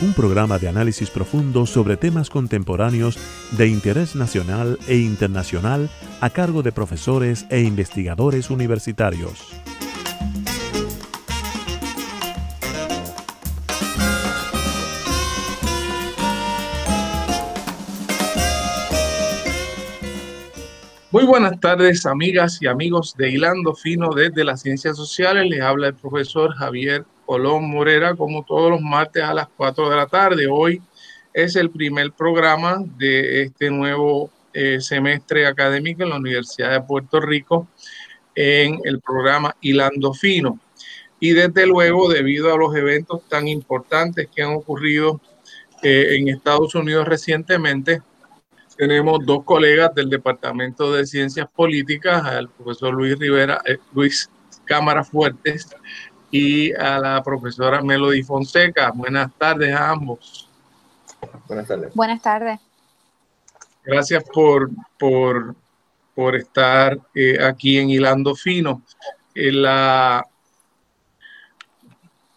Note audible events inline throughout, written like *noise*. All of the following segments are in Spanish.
un programa de análisis profundo sobre temas contemporáneos de interés nacional e internacional a cargo de profesores e investigadores universitarios. Muy buenas tardes, amigas y amigos de Hilando Fino desde las Ciencias Sociales. Les habla el profesor Javier Colón Morera, como todos los martes a las 4 de la tarde. Hoy es el primer programa de este nuevo eh, semestre académico en la Universidad de Puerto Rico en el programa Hilando Fino. Y desde luego, debido a los eventos tan importantes que han ocurrido eh, en Estados Unidos recientemente, tenemos dos colegas del Departamento de Ciencias Políticas, el profesor Luis Rivera, eh, Luis Cámara Fuertes y a la profesora Melody Fonseca. Buenas tardes a ambos. Buenas tardes. Buenas tardes. Gracias por, por, por estar eh, aquí en Hilando Fino. Eh, la,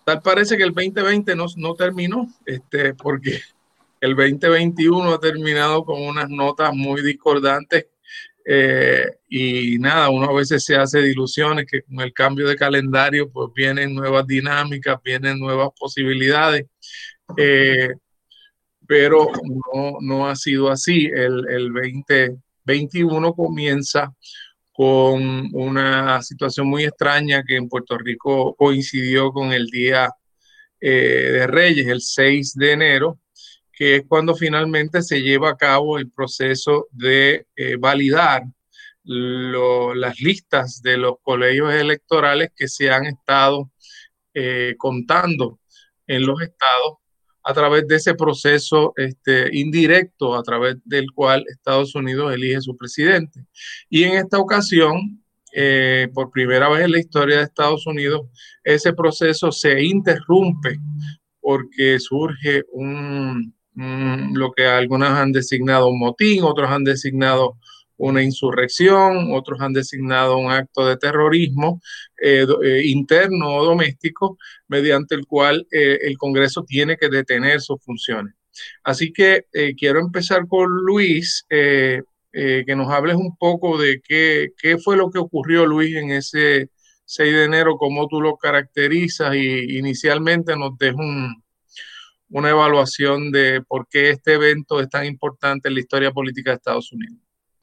tal parece que el 2020 no, no terminó, este, porque el 2021 ha terminado con unas notas muy discordantes eh, y nada, uno a veces se hace ilusiones que con el cambio de calendario pues vienen nuevas dinámicas, vienen nuevas posibilidades, eh, pero no, no, ha sido así. El, el 2021 comienza con una situación muy extraña que en Puerto Rico coincidió con el Día eh, de Reyes, el 6 de enero, que es cuando finalmente se lleva a cabo el proceso de eh, validar las listas de los colegios electorales que se han estado eh, contando en los estados a través de ese proceso este, indirecto a través del cual Estados Unidos elige su presidente. Y en esta ocasión, eh, por primera vez en la historia de Estados Unidos, ese proceso se interrumpe porque surge un, Mm, lo que algunas han designado un motín, otros han designado una insurrección, otros han designado un acto de terrorismo eh, eh, interno o doméstico, mediante el cual eh, el Congreso tiene que detener sus funciones. Así que quiero empezar con Luis, que nos hables un poco de qué, qué, fue lo que ocurrió, Luis, en ese 6 de enero, cómo tú lo caracterizas y inicialmente nos des un, una evaluación de por qué este evento es tan importante en la historia política de Estados Unidos.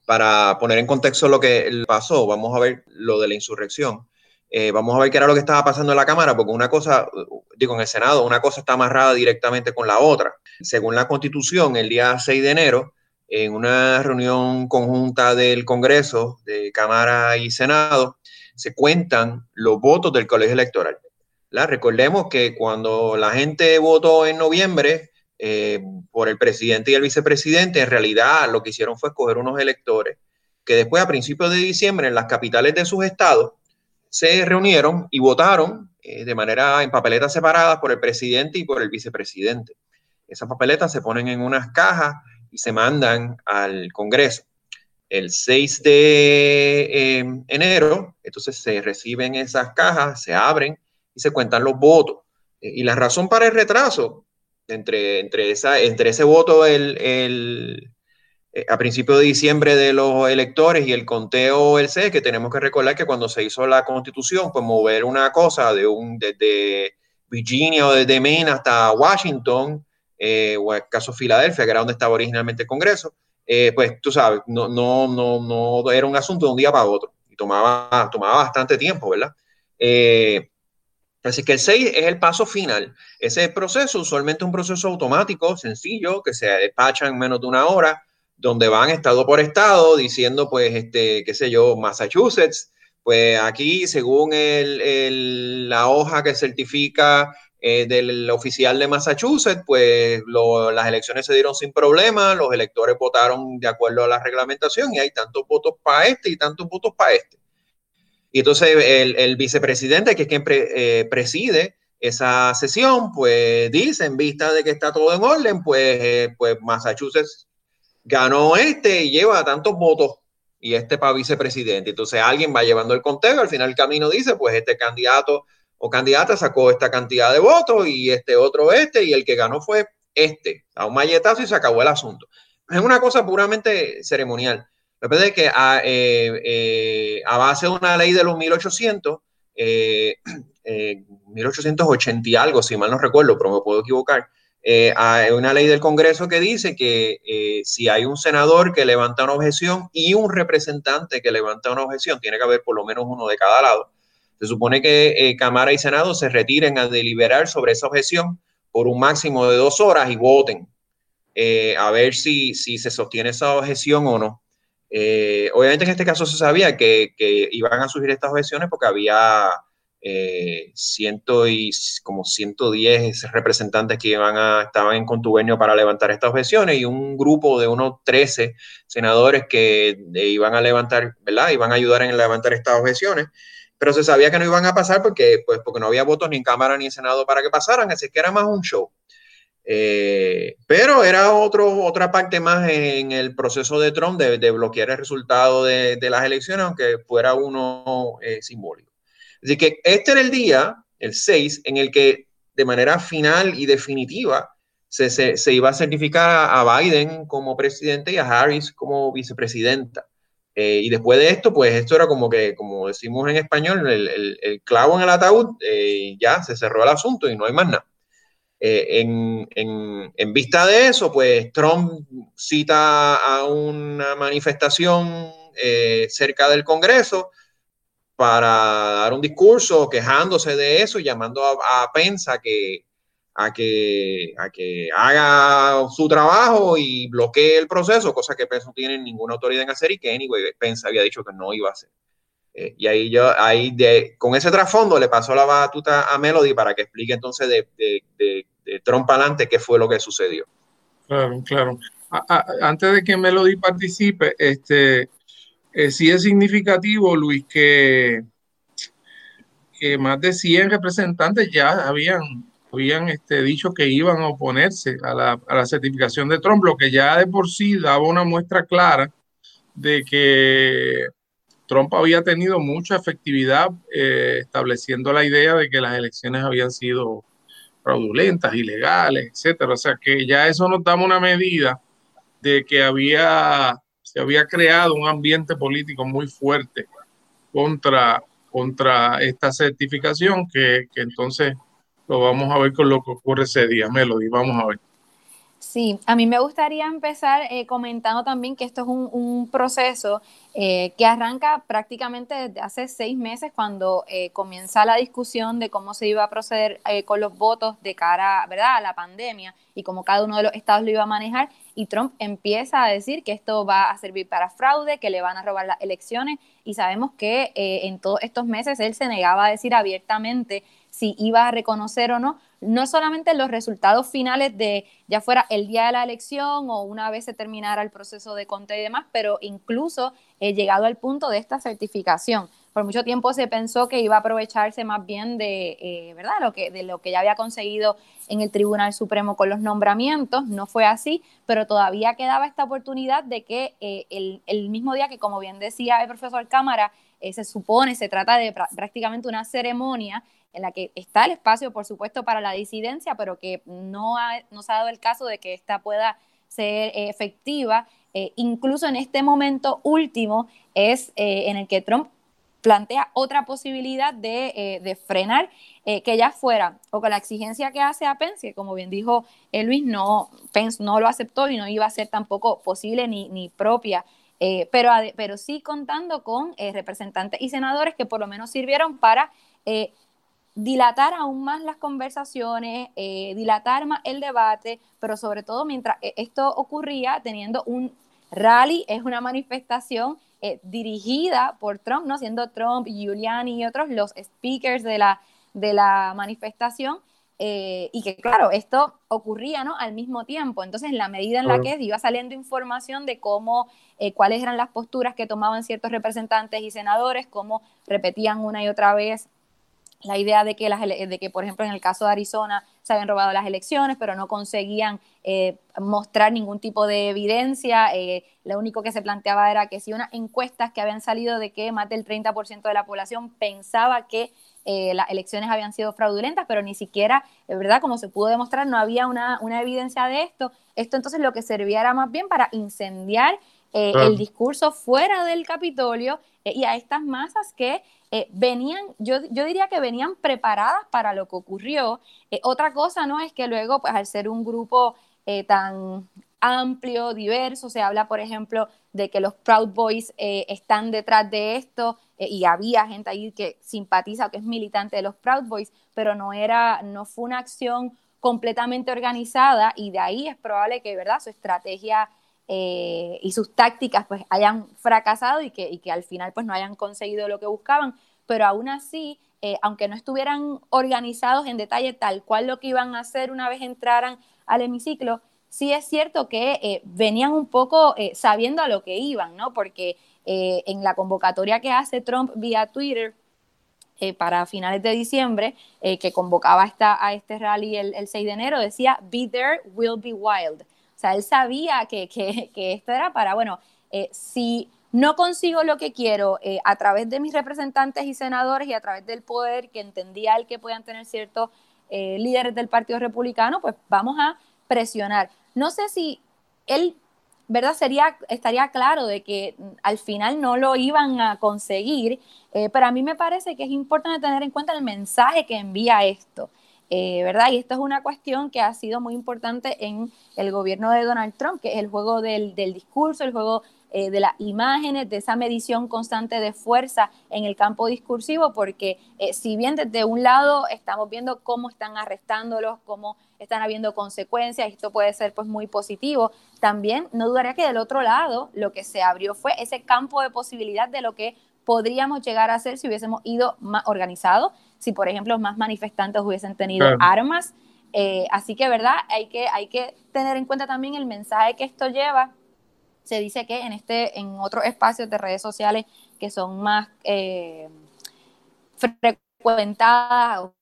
Para poner en contexto lo que pasó, vamos a ver lo de la insurrección. Eh, vamos a ver qué era lo que estaba pasando en la Cámara, porque una cosa, digo, en el Senado, una cosa está amarrada directamente con la otra. Según la Constitución, el día 6 de enero, en una reunión conjunta del Congreso, de Cámara y Senado, se cuentan los votos del colegio electoral. Recordemos que cuando la gente votó en noviembre eh, por el presidente y el vicepresidente, en realidad lo que hicieron fue escoger unos electores que después a principios de diciembre en las capitales de sus estados se reunieron y votaron eh, de manera en papeletas separadas por el presidente y por el vicepresidente. Esas papeletas se ponen en unas cajas y se mandan al Congreso. El 6 de eh, enero, entonces se reciben esas cajas, se abren y se cuentan los votos. Eh, y la razón para el retraso entre, entre, esa, entre ese voto el, el, eh, a principios de diciembre de los electores y el conteo el C, que tenemos que recordar que cuando se hizo la constitución, pues mover una cosa de un, desde Virginia o desde Maine hasta Washington, eh, o el caso Filadelfia, que era donde estaba originalmente el Congreso, pues tú sabes, no, no, no, no era un asunto de un día para otro y tomaba, tomaba bastante tiempo, ¿verdad? Así que el 6 es el paso final. Ese proceso usualmente un proceso automático, sencillo, que se despacha en menos de una hora, donde van estado por estado diciendo, pues, este, qué sé yo, Massachusetts, pues aquí, según el, la hoja que certifica eh, del oficial de Massachusetts, pues las elecciones se dieron sin problema, los electores votaron de acuerdo a la reglamentación y hay tantos votos para este y tantos votos para este. Y entonces el, vicepresidente, que es quien eh, preside esa sesión, pues dice, en vista de que está todo en orden, pues, eh, pues Massachusetts ganó este y lleva tantos votos y este para vicepresidente. Entonces alguien va llevando el conteo, al final el camino dice, pues este candidato o candidata sacó esta cantidad de votos y este otro este y el que ganó fue este, a un malletazo y se acabó el asunto. Es una cosa puramente ceremonial. Lo que a, eh, eh, a base de una ley de los 1800, 1880 eh, *clears throat* y algo, si mal no recuerdo, pero me puedo equivocar, hay una ley del Congreso que dice que si hay un senador que levanta una objeción y un representante que levanta una objeción, tiene que haber por lo menos uno de cada lado, se supone que eh, Cámara y Senado se retiren a deliberar sobre esa objeción por un máximo de dos horas y voten eh, a ver si, si se sostiene esa objeción o no. Eh, obviamente en este caso se sabía que, que, iban a surgir estas objeciones porque había ciento y como 110 representantes que iban a, estaban en contubernio para levantar estas objeciones y un grupo de unos 13 senadores que iban a levantar, ¿verdad? Iban a ayudar en levantar estas objeciones pero se sabía que no iban a pasar porque, pues, porque no había votos ni en Cámara ni en Senado para que pasaran, así que era más un show. Eh, pero era otro, otra parte más en el proceso de Trump de, de bloquear el resultado de, las elecciones, aunque fuera uno eh, simbólico. Así que este era el día, el 6, en el que de manera final y definitiva se iba a certificar a Biden como presidente y a Harris como vicepresidenta. Eh, y después de esto, pues esto era como que, como decimos en español, el, clavo en el ataúd, eh, ya se cerró el asunto y no hay más nada. Eh, en, vista de eso, pues Trump cita a una manifestación cerca del Congreso para dar un discurso quejándose de eso y llamando a, a Pensa que, a que, a que haga su trabajo y bloquee el proceso, cosa que Pence no tiene ninguna autoridad en hacer y que anyway Pence había dicho que no iba a hacer. Eh, y ahí yo, ahí de, con ese trasfondo le pasó la batuta a Melody para que explique entonces de, de, de, de Trump adelante qué fue lo que sucedió. Claro, claro. antes de que Melody participe, este, eh, sí es significativo, Luis, que, que más de 100 representantes ya habían habían este, dicho que iban a oponerse a la, a la, certificación de Trump, lo que ya de por sí daba una muestra clara de que Trump había tenido mucha efectividad eh, estableciendo la idea de que las elecciones habían sido fraudulentas, ilegales, etcétera. O sea que ya eso nos da una medida de que había, se había creado un ambiente político muy fuerte contra, contra esta certificación que, que entonces lo vamos a ver con lo que ocurre ese día. Melody, vamos a ver. Sí, a mí me gustaría empezar eh, comentando también que esto es un, proceso eh, que arranca prácticamente desde hace seis meses cuando eh, comienza la discusión de cómo se iba a proceder con los votos de cara ¿verdad? a la pandemia y cómo cada uno de los estados lo iba a manejar. Y Trump empieza a decir que esto va a servir para fraude, que le van a robar las elecciones y sabemos que en todos estos meses él se negaba a decir abiertamente si iba a reconocer o no, no solamente los resultados finales de ya fuera el día de la elección o una vez se terminara el proceso de conte y demás, pero incluso he llegado al punto de esta certificación. Por mucho tiempo se pensó que iba a aprovecharse más bien de, eh, ¿verdad? Lo que, de lo que ya había conseguido en el Tribunal Supremo con los nombramientos, no fue así, pero todavía quedaba esta oportunidad de que eh, el, el, mismo día que, como bien decía el profesor Cámara, eh, se supone, se trata de prácticamente una ceremonia en la que está el espacio, por supuesto, para la disidencia, pero que no, ha, no se ha dado el caso de que ésta pueda ser eh, efectiva. Eh, incluso en este momento último es eh, en el que Trump plantea otra posibilidad de, frenar que ya fuera o con la exigencia que hace a Pence, que como bien dijo Luis, no, Pence no lo aceptó y no iba a ser tampoco posible ni, ni propia, pero, pero sí contando con representantes y senadores que por lo menos sirvieron para dilatar aún más las conversaciones, eh, dilatar más el debate, pero sobre todo mientras e, esto ocurría teniendo un rally, es una manifestación eh, dirigida por Trump, ¿no? Siendo Trump, Giuliani y otros los speakers de la, de la manifestación, eh, y que claro, esto ocurría ¿no? al mismo tiempo. Entonces, en la medida en la que iba saliendo información de cómo, eh, cuáles eran las posturas que tomaban ciertos representantes y senadores, cómo repetían una y otra vez la idea de que, las, de que, por ejemplo, en el caso de Arizona se habían robado las elecciones, pero no conseguían eh, mostrar ningún tipo de evidencia. lo único que se planteaba era que si unas encuestas que habían salido de que más del 30% de la población pensaba que eh, las elecciones habían sido fraudulentas, pero ni siquiera, de verdad, como se pudo demostrar, no había una, evidencia de esto. Esto entonces lo que servía era más bien para incendiar eh, el discurso fuera del Capitolio eh, y a estas masas que venían, yo, yo, diría que venían preparadas para lo que ocurrió. otra cosa, ¿no? Es que luego, pues al ser un grupo tan amplio, diverso, se habla, por ejemplo, de que los Proud Boys están detrás de esto, eh, y había gente ahí que simpatiza o que es militante de los Proud Boys, pero no era, no fue una acción completamente organizada y de ahí es probable que, ¿verdad?, su estrategia eh, y sus tácticas pues hayan fracasado y que, y que al final pues no hayan conseguido lo que buscaban, pero aún así, eh, aunque no estuvieran organizados en detalle tal cual lo que iban a hacer una vez entraran al hemiciclo, sí es cierto que venían un poco sabiendo a lo que iban, ¿no? Porque eh, en la convocatoria que hace Trump vía Twitter eh, para finales de diciembre, eh, que convocaba esta, a este rally el, 6 de enero, decía, Be there, will be wild. Sea, él sabía que, esto era para, bueno, si no consigo lo que quiero a través de mis representantes y senadores y a través del poder que entendía el que podían tener ciertos líderes del Partido Republicano, pues vamos a presionar. No sé si él ¿verdad? Sería, estaría claro de que al final no lo iban a conseguir, eh, pero a mí me parece que es importante tener en cuenta el mensaje que envía esto, eh, ¿verdad? Y esto es una cuestión que ha sido muy importante en el gobierno de Donald Trump, que es el juego del, del discurso, el juego eh, de las imágenes, de esa medición constante de fuerza en el campo discursivo, porque eh, si bien desde un lado estamos viendo cómo están arrestándolos, cómo están habiendo consecuencias, esto puede ser pues muy positivo, también no dudaría que del otro lado lo que se abrió fue ese campo de posibilidad de lo que podríamos llegar a hacer si hubiésemos ido más organizados, si por ejemplo más manifestantes hubiesen tenido armas. Eh, así que, ¿verdad? Hay que, hay que tener en cuenta también el mensaje que esto lleva se dice que en, este, en otros espacios de redes sociales que son más eh, frecuentadas o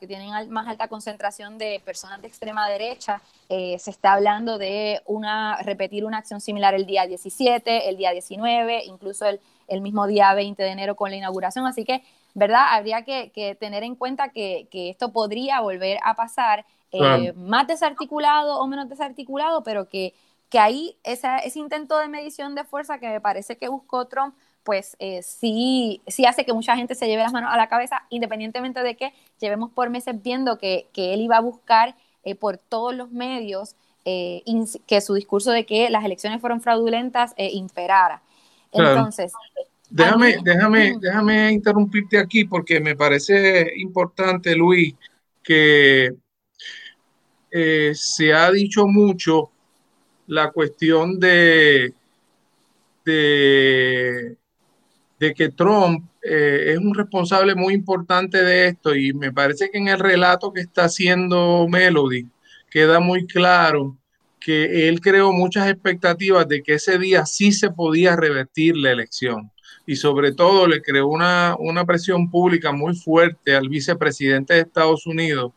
que tienen más alta concentración de personas de extrema derecha, eh, se está hablando de una, repetir una acción similar el día 17, el día 19, incluso el, el mismo día 20 de enero con la inauguración. Así que, ¿verdad? Habría que, tener en cuenta que, esto podría volver a pasar eh, más desarticulado o menos desarticulado, pero que que ahí ese intento de medición de fuerza que me parece que buscó Trump, pues eh, sí, sí hace que mucha gente se lleve las manos a la cabeza, independientemente de que llevemos por meses viendo que, él iba a buscar eh, por todos los medios eh, que su discurso de que las elecciones fueron fraudulentas imperara. Entonces... Déjame, déjame, déjame interrumpirte aquí porque me parece importante, Luis, que se ha dicho mucho la cuestión de, de, que Trump eh, es un responsable muy importante de esto y me parece que en el relato que está haciendo Melody queda muy claro que él creó muchas expectativas de que ese día sí se podía revertir la elección y sobre todo le creó una, una presión pública muy fuerte al vicepresidente de Estados Unidos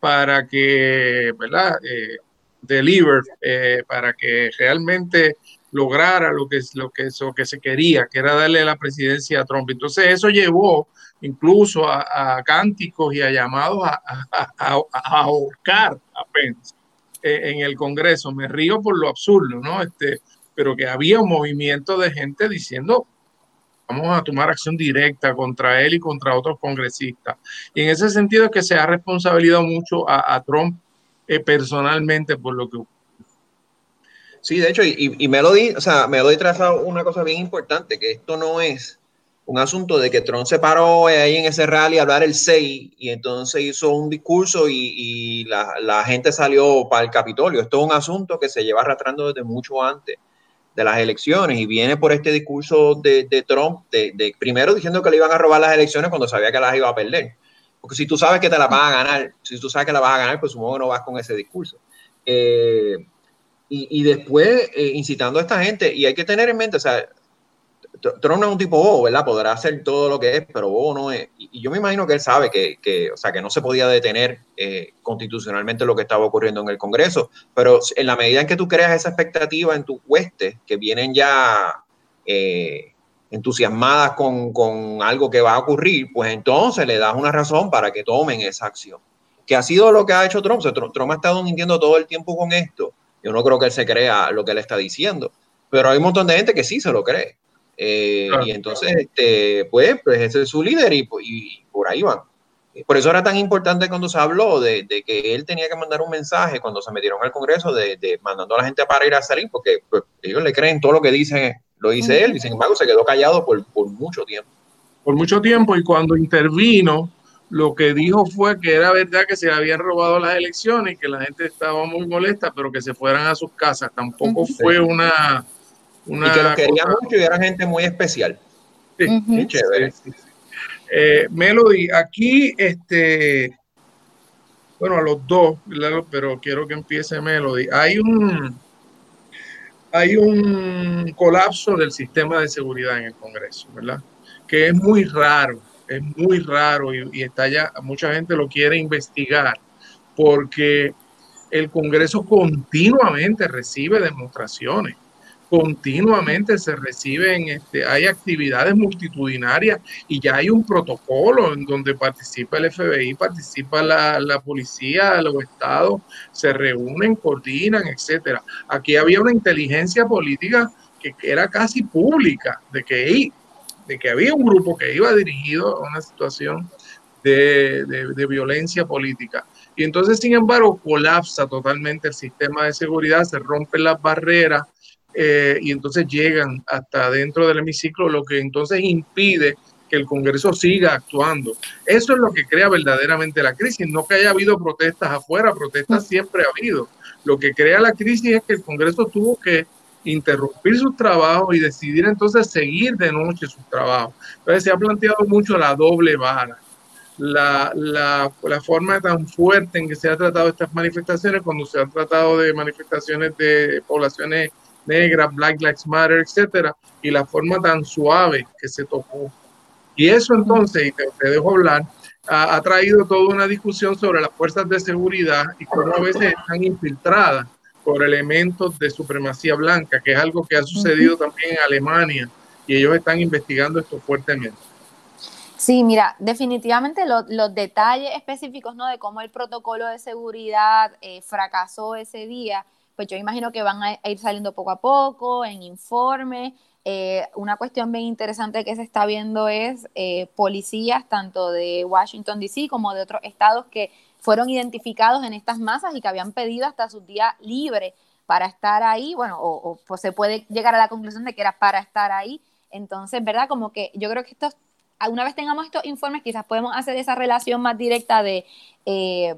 para que, ¿verdad? Eh, deliver eh, para que realmente lograra lo que, lo, que, lo que se quería, que era darle la presidencia a Trump. Entonces eso llevó incluso a, cánticos y a llamados a, a, ahorcar a Pence eh, en el Congreso. Me río por lo absurdo, ¿no? Este, pero que había un movimiento de gente diciendo vamos a tomar acción directa contra él y contra otros congresistas. Y en ese sentido es que se ha responsabilizado mucho a, Trump eh, personalmente por lo que Sí, de hecho, y, y Melody, o sea, Melody traza una cosa bien importante, que esto no es un asunto de que Trump se paró ahí en ese rally a hablar el 6 y entonces hizo un discurso y, la, gente salió para el Capitolio. Esto es un asunto que se lleva arrastrando desde mucho antes de las elecciones y viene por este discurso de, Trump, de, primero diciendo que le iban a robar las elecciones cuando sabía que las iba a perder. Porque si tú sabes que te la vas a ganar, si tú sabes que la vas a ganar, pues supongo que no vas con ese discurso. Eh, y, después eh, incitando a esta gente, y hay que tener en mente, o sea, Trump es un tipo bobo, ¿verdad? Podrá hacer todo lo que es, pero bobo no es. Y, yo me imagino que él sabe que, que, o sea, que no se podía detener eh, constitucionalmente lo que estaba ocurriendo en el Congreso, pero en la medida en que tú creas esa expectativa en tus huestes, que vienen ya eh, entusiasmadas con, con, algo que va a ocurrir, pues entonces le das una razón para que tomen esa acción. Que ha sido lo que ha hecho Trump. Trump ha estado mintiendo todo el tiempo con esto. Yo no creo que él se crea lo que él está diciendo, pero hay un montón de gente que sí se lo cree. Eh, y entonces, este, pues, pues ese es su líder y, por ahí van. Por eso era tan importante cuando se habló de, que él tenía que mandar un mensaje cuando se metieron al Congreso de, mandando a la gente para ir a salir, porque pues, ellos le creen todo lo que dice, lo dice él, y sin embargo se quedó callado por, por mucho tiempo. Por mucho tiempo, y cuando intervino, lo que dijo fue que era verdad que se habían robado las elecciones y que la gente estaba muy molesta, pero que se fueran a sus casas. Tampoco fue una, y que lo quería mucho y era gente muy especial. Sí, chévere. Eh, Melody, aquí, este, bueno, a los dos, pero quiero que empiece Melody. Hay un, hay un colapso del sistema de seguridad en el Congreso, ¿verdad? Que es muy raro, es muy raro y, y está ya, mucha gente lo quiere investigar porque el Congreso continuamente recibe demostraciones continuamente se reciben, este, hay actividades multitudinarias y ya hay un protocolo en donde participa el FBI, participa la, la policía, los estados, se reúnen, coordinan, etcétera. Aquí había una inteligencia política que, era casi pública, de que, de que había un grupo que iba dirigido a una situación de, de violencia política. Y entonces, sin embargo, colapsa totalmente el sistema de seguridad, se rompen las barreras, eh, y entonces llegan hasta dentro del hemiciclo, lo que entonces impide que el Congreso siga actuando. Eso es lo que crea verdaderamente la crisis, no que haya habido protestas afuera, protestas siempre ha habido. Lo que crea la crisis es que el Congreso tuvo que interrumpir sus trabajos y decidir entonces seguir de noche sus trabajos. Entonces se ha planteado mucho la doble vara, la, la, la forma tan fuerte en que se ha tratado estas manifestaciones, cuando se han tratado de manifestaciones de poblaciones negra, Black Lives Matter, etcétera, y la forma tan suave que se tocó. Y eso entonces, y te, dejo hablar, ha, traído toda una discusión sobre las fuerzas de seguridad y cómo a veces están infiltradas por elementos de supremacía blanca, que es algo que ha sucedido también en Alemania, y ellos están investigando esto fuertemente. Sí, mira, definitivamente los detalles específicos ¿no? de cómo el protocolo de seguridad eh, fracasó ese día pues yo imagino que van a ir saliendo poco a poco en informes. Eh, una cuestión bien interesante que se está viendo es eh, policías tanto de Washington, D.C. como de otros estados que fueron identificados en estas masas y que habían pedido hasta sus días libres para estar ahí, bueno, o, pues se puede llegar a la conclusión de que era para estar ahí. Entonces, ¿verdad? Como que yo creo que estos, una vez tengamos estos informes, quizás podemos hacer esa relación más directa de eh,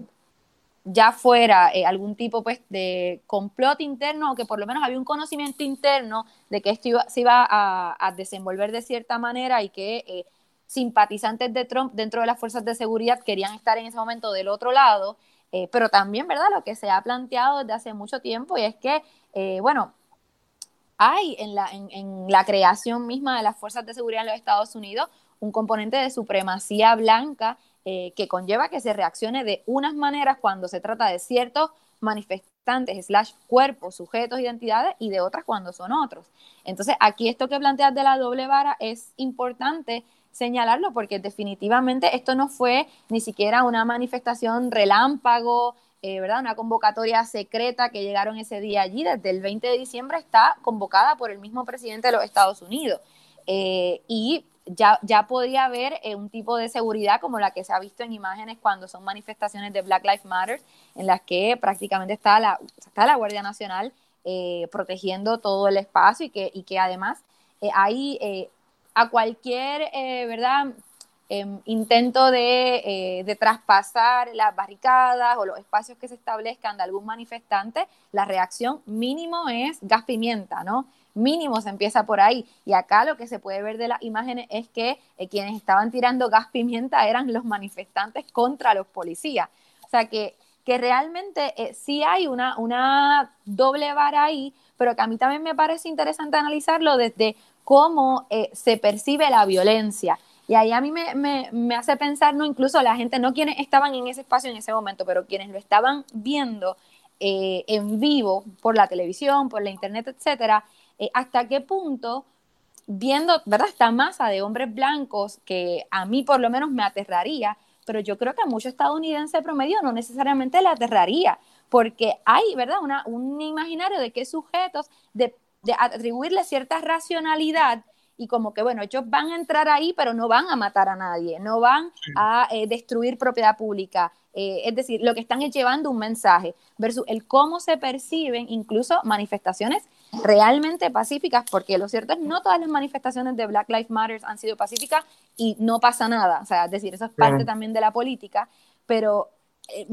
ya fuera eh, algún tipo pues de complot interno o que por lo menos había un conocimiento interno de que esto se iba a, desenvolver de cierta manera y que eh, simpatizantes de Trump dentro de las fuerzas de seguridad querían estar en ese momento del otro lado, eh, pero también, ¿verdad? Lo que se ha planteado desde hace mucho tiempo y es que, bueno, hay en la, en la creación misma de las fuerzas de seguridad en los Estados Unidos un componente de supremacía blanca eh, que conlleva que se reaccione de unas maneras cuando se trata de ciertos manifestantes, slash cuerpos, sujetos, identidades, y de otras cuando son otros. Entonces, aquí esto que planteas de la doble vara es importante señalarlo porque definitivamente esto no fue ni siquiera una manifestación relámpago, eh, ¿verdad? Una convocatoria secreta que llegaron ese día allí. Desde el 20 de diciembre está convocada por el mismo presidente de los Estados Unidos. Eh, y ya, ya podría haber eh, un tipo de seguridad como la que se ha visto en imágenes cuando son manifestaciones de Black Lives Matter, en las que prácticamente está la, está la Guardia Nacional eh, protegiendo todo el espacio y que, y que además eh, hay a cualquier, ¿verdad? Em, intento de, de, traspasar las barricadas o los espacios que se establezcan de algún manifestante, la reacción mínimo es gas pimienta, ¿no? Mínimo se empieza por ahí. Y acá lo que se puede ver de las imágenes es que eh, quienes estaban tirando gas pimienta eran los manifestantes contra los policías. O sea que, que realmente eh, sí hay una, una doble vara ahí, pero que a mí también me parece interesante analizarlo desde cómo eh, se percibe la violencia. Y ahí a mí me, me, me, hace pensar, no incluso la gente, no quienes estaban en ese espacio en ese momento, pero quienes lo estaban viendo en vivo por la televisión, por la internet, etcétera, eh, hasta qué punto, viendo, ¿verdad? Esta masa de hombres blancos que a mí por lo menos me aterraría, pero yo creo que a muchos estadounidenses promedio no necesariamente le aterraría, porque hay, ¿verdad? Una, un imaginario de qué sujetos, de, de atribuirle cierta racionalidad y como que, bueno, ellos van a entrar ahí, pero no van a matar a nadie, no van a eh, destruir propiedad pública. Eh, es decir, lo que están es llevando un mensaje versus el cómo se perciben incluso manifestaciones realmente pacíficas, porque lo cierto es no todas las manifestaciones de Black Lives Matter han sido pacíficas y no pasa nada. O sea, es decir, eso es parte también de la política, pero eh,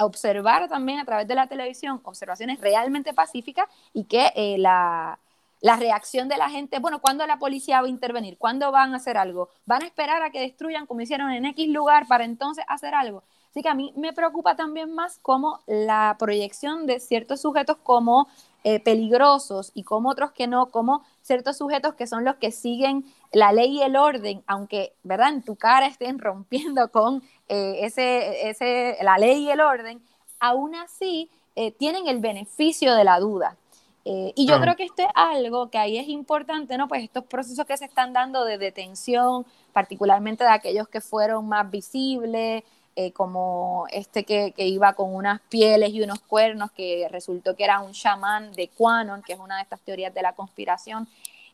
observar también a través de la televisión observaciones realmente pacíficas y que la la reacción de la gente, bueno, ¿cuándo la policía va a intervenir? ¿Cuándo van a hacer algo? ¿Van a esperar a que destruyan como hicieron en X lugar para entonces hacer algo? Así que a mí me preocupa también más como la proyección de ciertos sujetos como eh, peligrosos y como otros que no, como ciertos sujetos que son los que siguen la ley y el orden, aunque, ¿verdad? En tu cara estén *laughs* rompiendo con eh, ese, ese, la ley y el orden, aún así eh, tienen el beneficio de la duda. Y yo creo que esto es algo que ahí es importante, ¿no? Pues estos procesos que se están dando de detención, particularmente de aquellos que fueron más visibles, eh, como este que, que, iba con unas pieles y unos cuernos, que resultó que era un chamán de Quanon, que es una de estas teorías de la conspiración,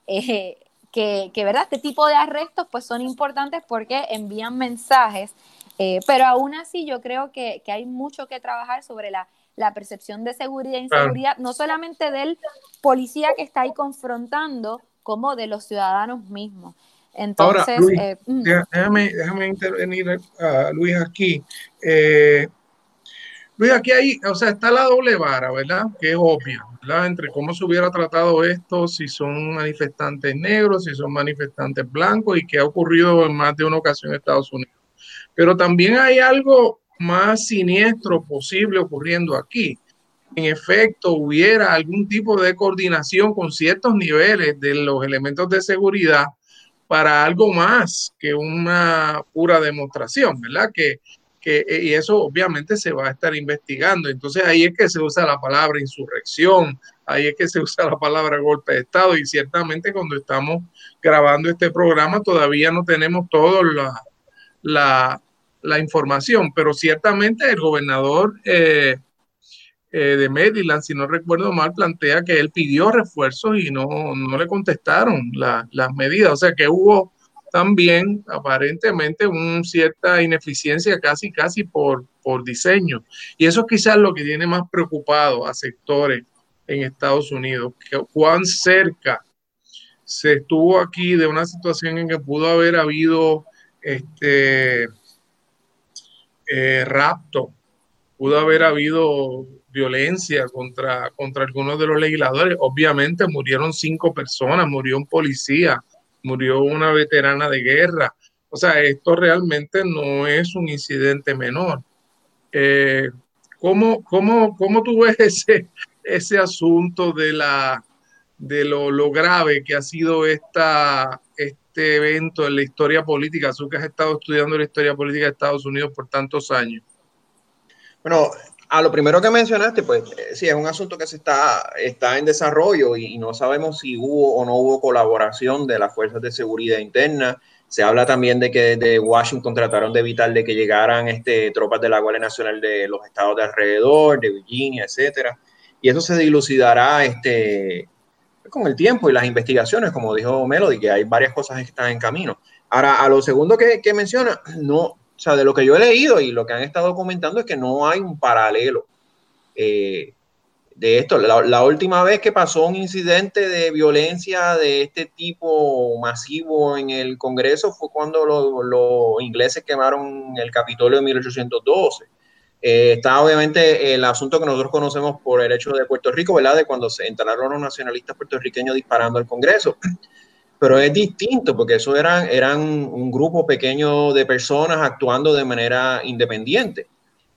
eh, que, que, ¿verdad? Este tipo de arrestos pues son importantes porque envían mensajes, pero aún así yo creo que, que hay mucho que trabajar sobre la la percepción de seguridad e inseguridad, no solamente del policía que está ahí confrontando, como de los ciudadanos mismos. Entonces, Ahora, Luis, eh, déjame, déjame, intervenir a Luis aquí. Eh, Luis, aquí hay, o sea, está la doble vara, ¿verdad? Que es obvia, ¿verdad? Entre cómo se hubiera tratado esto, si son manifestantes negros, si son manifestantes blancos y qué ha ocurrido en más de una ocasión en Estados Unidos. Pero también hay algo más siniestro posible ocurriendo aquí. En efecto, hubiera algún tipo de coordinación con ciertos niveles de los elementos de seguridad para algo más que una pura demostración, ¿verdad? Que, que, y eso obviamente se va a estar investigando. Entonces ahí es que se usa la palabra insurrección, ahí es que se *laughs* usa la palabra golpe de Estado y ciertamente cuando estamos grabando este programa todavía no tenemos todo la, la, la información, pero ciertamente el gobernador eh, eh, de Maryland, si no recuerdo mal, plantea que él pidió refuerzos y no, no le contestaron las medidas. O sea que hubo también aparentemente una cierta ineficiencia casi, casi por, por diseño. Y eso es quizás lo que tiene más preocupado a sectores en Estados Unidos, cuán cerca se estuvo aquí de una situación en que pudo haber habido este, eh, rapto, pudo haber habido violencia contra, contra algunos de los legisladores. Obviamente murieron cinco personas, murió un policía, murió una veterana de guerra. O sea, esto realmente no es un incidente menor. Eh, ¿cómo, cómo, cómo, tú ves *laughs* ese, ese asunto de, la, de lo, lo grave que ha sido esta, este evento en la historia política? Tú que has estado estudiando la historia política de Estados Unidos por tantos años. Bueno, a lo primero que mencionaste, pues eh, sí, es un asunto que se está, está en desarrollo y, no sabemos si hubo o no hubo colaboración de las fuerzas de seguridad interna. Se habla también de que de Washington trataron de evitar de que llegaran este, tropas de la Guardia Nacional de los estados de alrededor, de Virginia, etcétera. Y eso se dilucidará este, con el tiempo y las investigaciones, como dijo Melody, que hay varias cosas que están en camino. Ahora, a lo segundo que menciona, no, o sea, de lo que yo he leído y lo que han estado comentando es que no hay un paralelo eh, de esto. La, última vez que pasó un incidente de violencia de este tipo masivo en el Congreso fue cuando los ingleses quemaron el Capitolio en 1812. Eh, está obviamente el asunto que nosotros conocemos por el hecho de Puerto Rico, ¿verdad? De cuando se entraron los nacionalistas puertorriqueños disparando al Congreso. Pero es distinto porque eso eran, eran un grupo pequeño de personas actuando de manera independiente.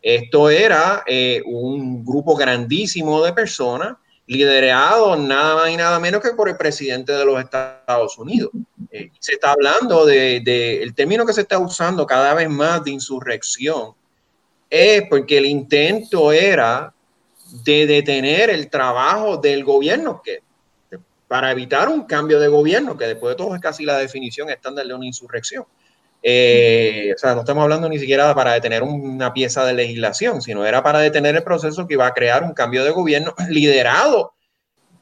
Esto era eh, un grupo grandísimo de personas liderado nada más y nada menos que por el presidente de los Estados Unidos. Eh, se está hablando de, de, el término que se está usando cada vez más de insurrección, es porque el intento era de detener el trabajo del gobierno, que para evitar un cambio de gobierno, que después de todo es casi la definición estándar de una insurrección. Eh, o sea, no estamos hablando ni siquiera para detener una pieza de legislación, sino era para detener el proceso que iba a crear un cambio de gobierno *clears throat* liderado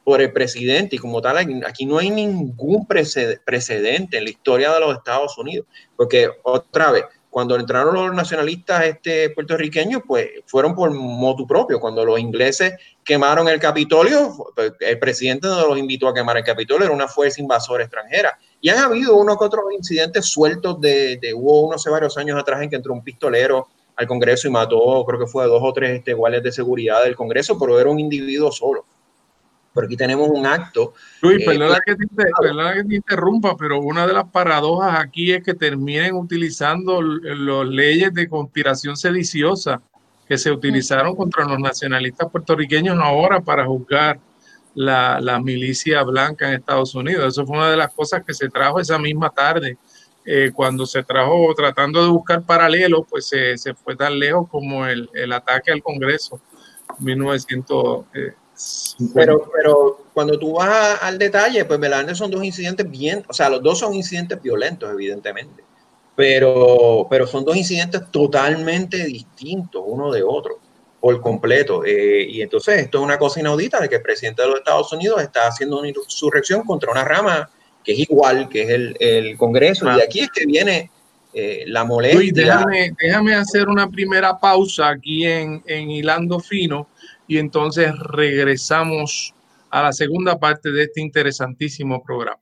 por el presidente. Y como tal, aquí no hay ningún precedente en la historia de los Estados Unidos, porque otra vez, cuando entraron los nacionalistas este, puertorriqueños, pues fueron por motu propio. Cuando los ingleses quemaron el Capitolio, pues, el presidente no los invitó a quemar el Capitolio, era una fuerza invasora extranjera. Y han habido unos que otros incidentes sueltos de, de, hubo uno hace varios años atrás en que entró un pistolero al Congreso y mató, creo que fue dos o tres este, guardias de seguridad del Congreso, pero era un individuo solo. Pero aquí tenemos un acto. Luis, eh, perdona, que te, perdona, que te, interrumpa, pero una de las paradojas aquí es que terminen utilizando las leyes de conspiración sediciosa que se utilizaron contra los nacionalistas puertorriqueños ahora para juzgar la, la, milicia blanca en Estados Unidos. Eso fue una de las cosas que se trajo esa misma tarde. Eh, cuando se trajo tratando de buscar paralelos, pues se, se fue tan lejos como el, el ataque al Congreso 1900. Eh, pero, pero cuando tú vas al detalle, pues Melania son dos incidentes bien, o sea, los dos son incidentes violentos, evidentemente, pero, pero son dos incidentes totalmente distintos uno de otro por completo. Eh, y entonces esto es una cosa inaudita de que el presidente de los Estados Unidos está haciendo una insurrección contra una rama que es igual, que es el, el Congreso. Y aquí es que viene eh, la molestia. Luis, déjame, déjame, hacer una primera pausa aquí en, en Hilando Fino y entonces regresamos a la segunda parte de este interesantísimo programa.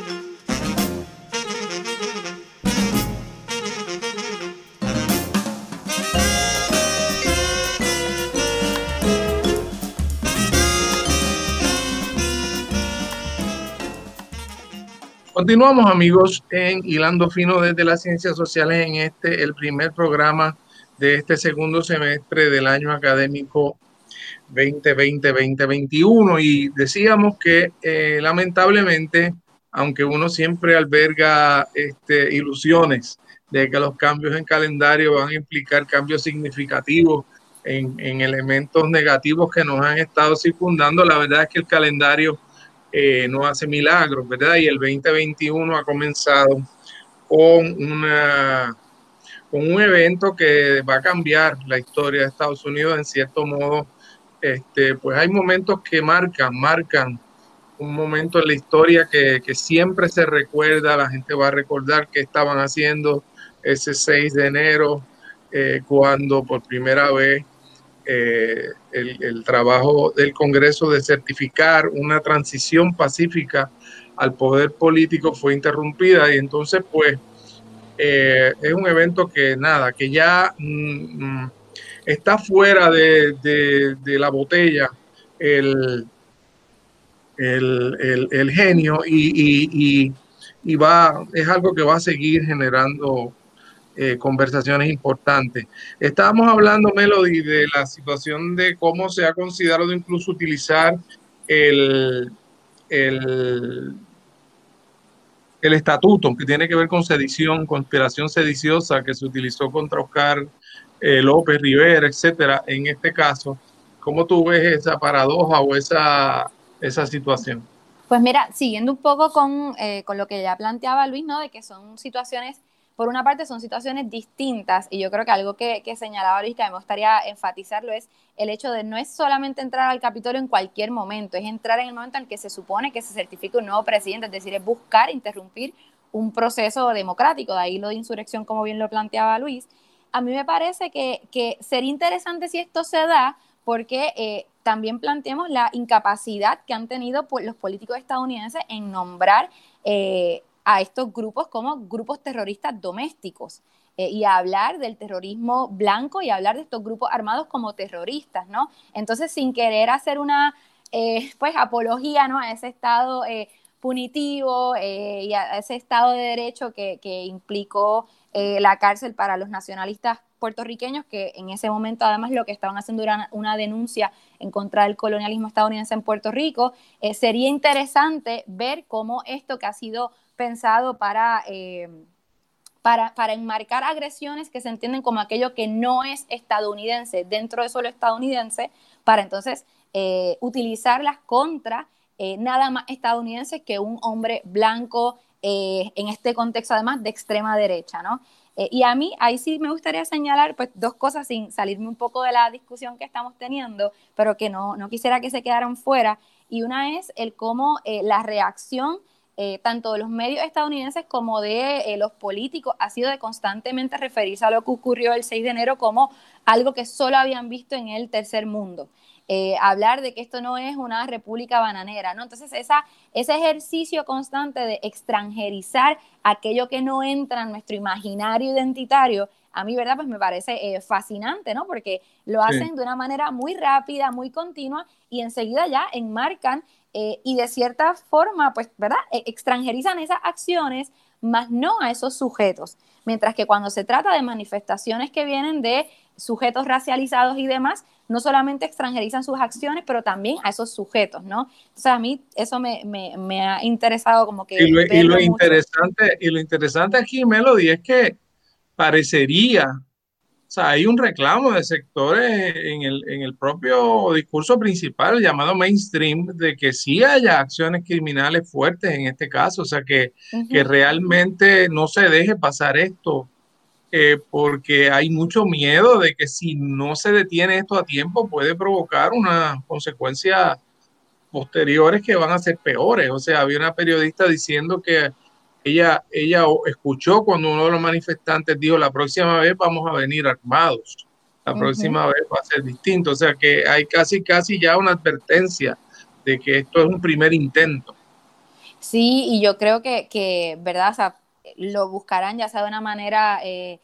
Continuamos amigos en Hilando Fino desde las Ciencias Sociales en este, el primer programa de este segundo semestre del año académico 2020-2021 y decíamos que eh, lamentablemente, aunque uno siempre alberga este, ilusiones de que los cambios en calendario van a implicar cambios significativos en, en elementos negativos que nos han estado circundando, la verdad es que el calendario eh, no hace milagros, ¿verdad? Y el 2021 ha comenzado con una con un evento que va a cambiar la historia de Estados Unidos en cierto modo este, pues hay momentos que marcan, marcan un momento en la historia que, siempre se recuerda, la gente va a recordar que estaban haciendo ese 6 de enero, eh, cuando por primera vez eh, el, trabajo del Congreso de certificar una transición pacífica al poder político fue interrumpida y entonces pues eh, es un evento que nada, que ya... Mm, mm, está fuera de, la botella el, el, genio y, va, es algo que va a seguir generando eh, conversaciones importantes. Estábamos hablando, Melody, de la situación de cómo se ha considerado incluso utilizar el, el, estatuto que tiene que ver con sedición, conspiración sediciosa que se utilizó contra Oscar eh, López, Rivera, etcétera, en este caso, ¿cómo tú ves esa paradoja o esa, esa situación? Pues mira, siguiendo un poco con, eh, con lo que ya planteaba Luis, ¿no? De que son situaciones por una parte son situaciones distintas y yo creo que algo que, que señalaba que me gustaría enfatizarlo es el hecho de no es solamente entrar al Capitolio en cualquier momento, es entrar en el momento en que se supone que se certifica un nuevo presidente, es decir, es buscar interrumpir un proceso democrático, de ahí lo de insurrección como bien lo planteaba Luis. A mí me parece que, que sería interesante si esto se da porque eh, también planteamos la incapacidad que han tenido los políticos estadounidenses en nombrar eh, a estos grupos como grupos terroristas domésticos eh, y hablar del terrorismo blanco y hablar de estos grupos armados como terroristas, ¿no? Entonces, sin querer hacer una, pues, apología, ¿no? A ese estado punitivo y a ese estado de derecho que, que implicó la cárcel para los nacionalistas puertorriqueños que en ese momento además lo que estaban haciendo era una denuncia en contra del colonialismo estadounidense en Puerto Rico. Eh, sería interesante ver cómo esto que ha sido pensado para, eh, para, para, enmarcar agresiones que se entienden como aquello que no es estadounidense dentro de solo estadounidense, para entonces eh, utilizarlas contra nada más estadounidense que un hombre blanco en este contexto además de extrema derecha, ¿no? Eh, y a mí ahí sí me gustaría señalar pues dos cosas sin salirme un poco de la discusión que estamos teniendo, pero que no, no quisiera que se quedaran fuera. Y una es el cómo eh, la reacción eh, tanto de los medios estadounidenses como de los políticos ha sido de constantemente referirse a lo que ocurrió el 6 de enero como algo que solo habían visto en el tercer mundo. Eh, hablar de que esto no es una república bananera, ¿no? Entonces, esa, ese ejercicio constante de extranjerizar aquello que no entra en nuestro imaginario identitario, a mí, ¿verdad? Pues me parece eh, fascinante, ¿no? Porque lo hacen de una manera muy rápida, muy continua y enseguida ya enmarcan eh, y de cierta forma, pues, ¿verdad? E, extranjerizan esas acciones, más no a esos sujetos. Mientras que cuando se trata de manifestaciones que vienen de sujetos racializados y demás, no solamente extranjerizan sus acciones, pero también a esos sujetos, ¿no? Entonces a mí eso me, ha interesado como que... Y lo, interesante, y lo interesante aquí, Melody, es que parecería, o sea, hay un reclamo de sectores en el, propio discurso principal llamado mainstream de que sí haya acciones criminales fuertes en este caso, o sea, que, que realmente no se deje pasar esto eh, porque hay mucho miedo de que si no se detiene esto a tiempo puede provocar unas consecuencias posteriores que van a ser peores. O sea, había una periodista diciendo que ella, ella escuchó cuando uno de los manifestantes dijo, la próxima vez vamos a venir armados, la próxima vez va a ser distinto. O sea, que hay casi, casi ya una advertencia de que esto es un primer intento. Sí, y yo creo que, que ¿verdad? O sea, lo buscarán ya sea de una manera eh,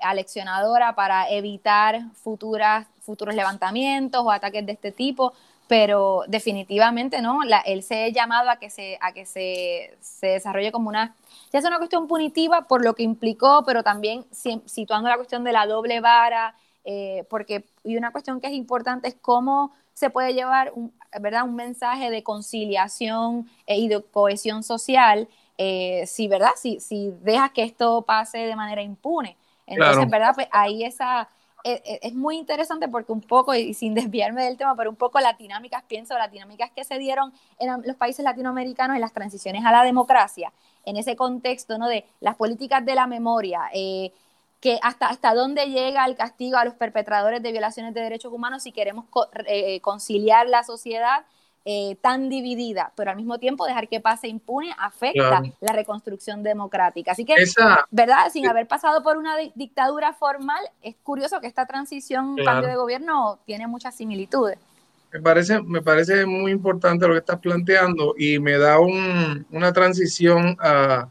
aleccionadora para evitar futuras, futuros levantamientos o ataques de este tipo, pero definitivamente no, la, él se ha llamado a que se, a que se, se, desarrolle como una, ya es una cuestión punitiva por lo que implicó, pero también situando la cuestión de la doble vara, eh, porque y una cuestión que es importante es cómo se puede llevar un, ¿verdad? un mensaje de conciliación e, y de cohesión social eh, si, ¿verdad? Si, si dejas que esto pase de manera impune. Entonces, ¿verdad? Pues ahí esa, e, e, es, muy interesante porque un poco, y sin *laughs* desviarme del tema, pero un poco las dinámicas, pienso, las dinámicas que se dieron en los países latinoamericanos en las transiciones a la democracia, en ese contexto, ¿no? De las políticas de la memoria, eh, que hasta, hasta dónde llega el castigo a los perpetradores de violaciones de derechos humanos si queremos eh, conciliar la sociedad eh, tan dividida, pero al mismo tiempo dejar que pase impune afecta la reconstrucción democrática. Así que, ¿verdad? Sin haber pasado por una dictadura formal, es curioso que esta transición, cambio de gobierno, tiene muchas similitudes. Me parece, me parece muy importante lo que estás planteando y me da una transición a,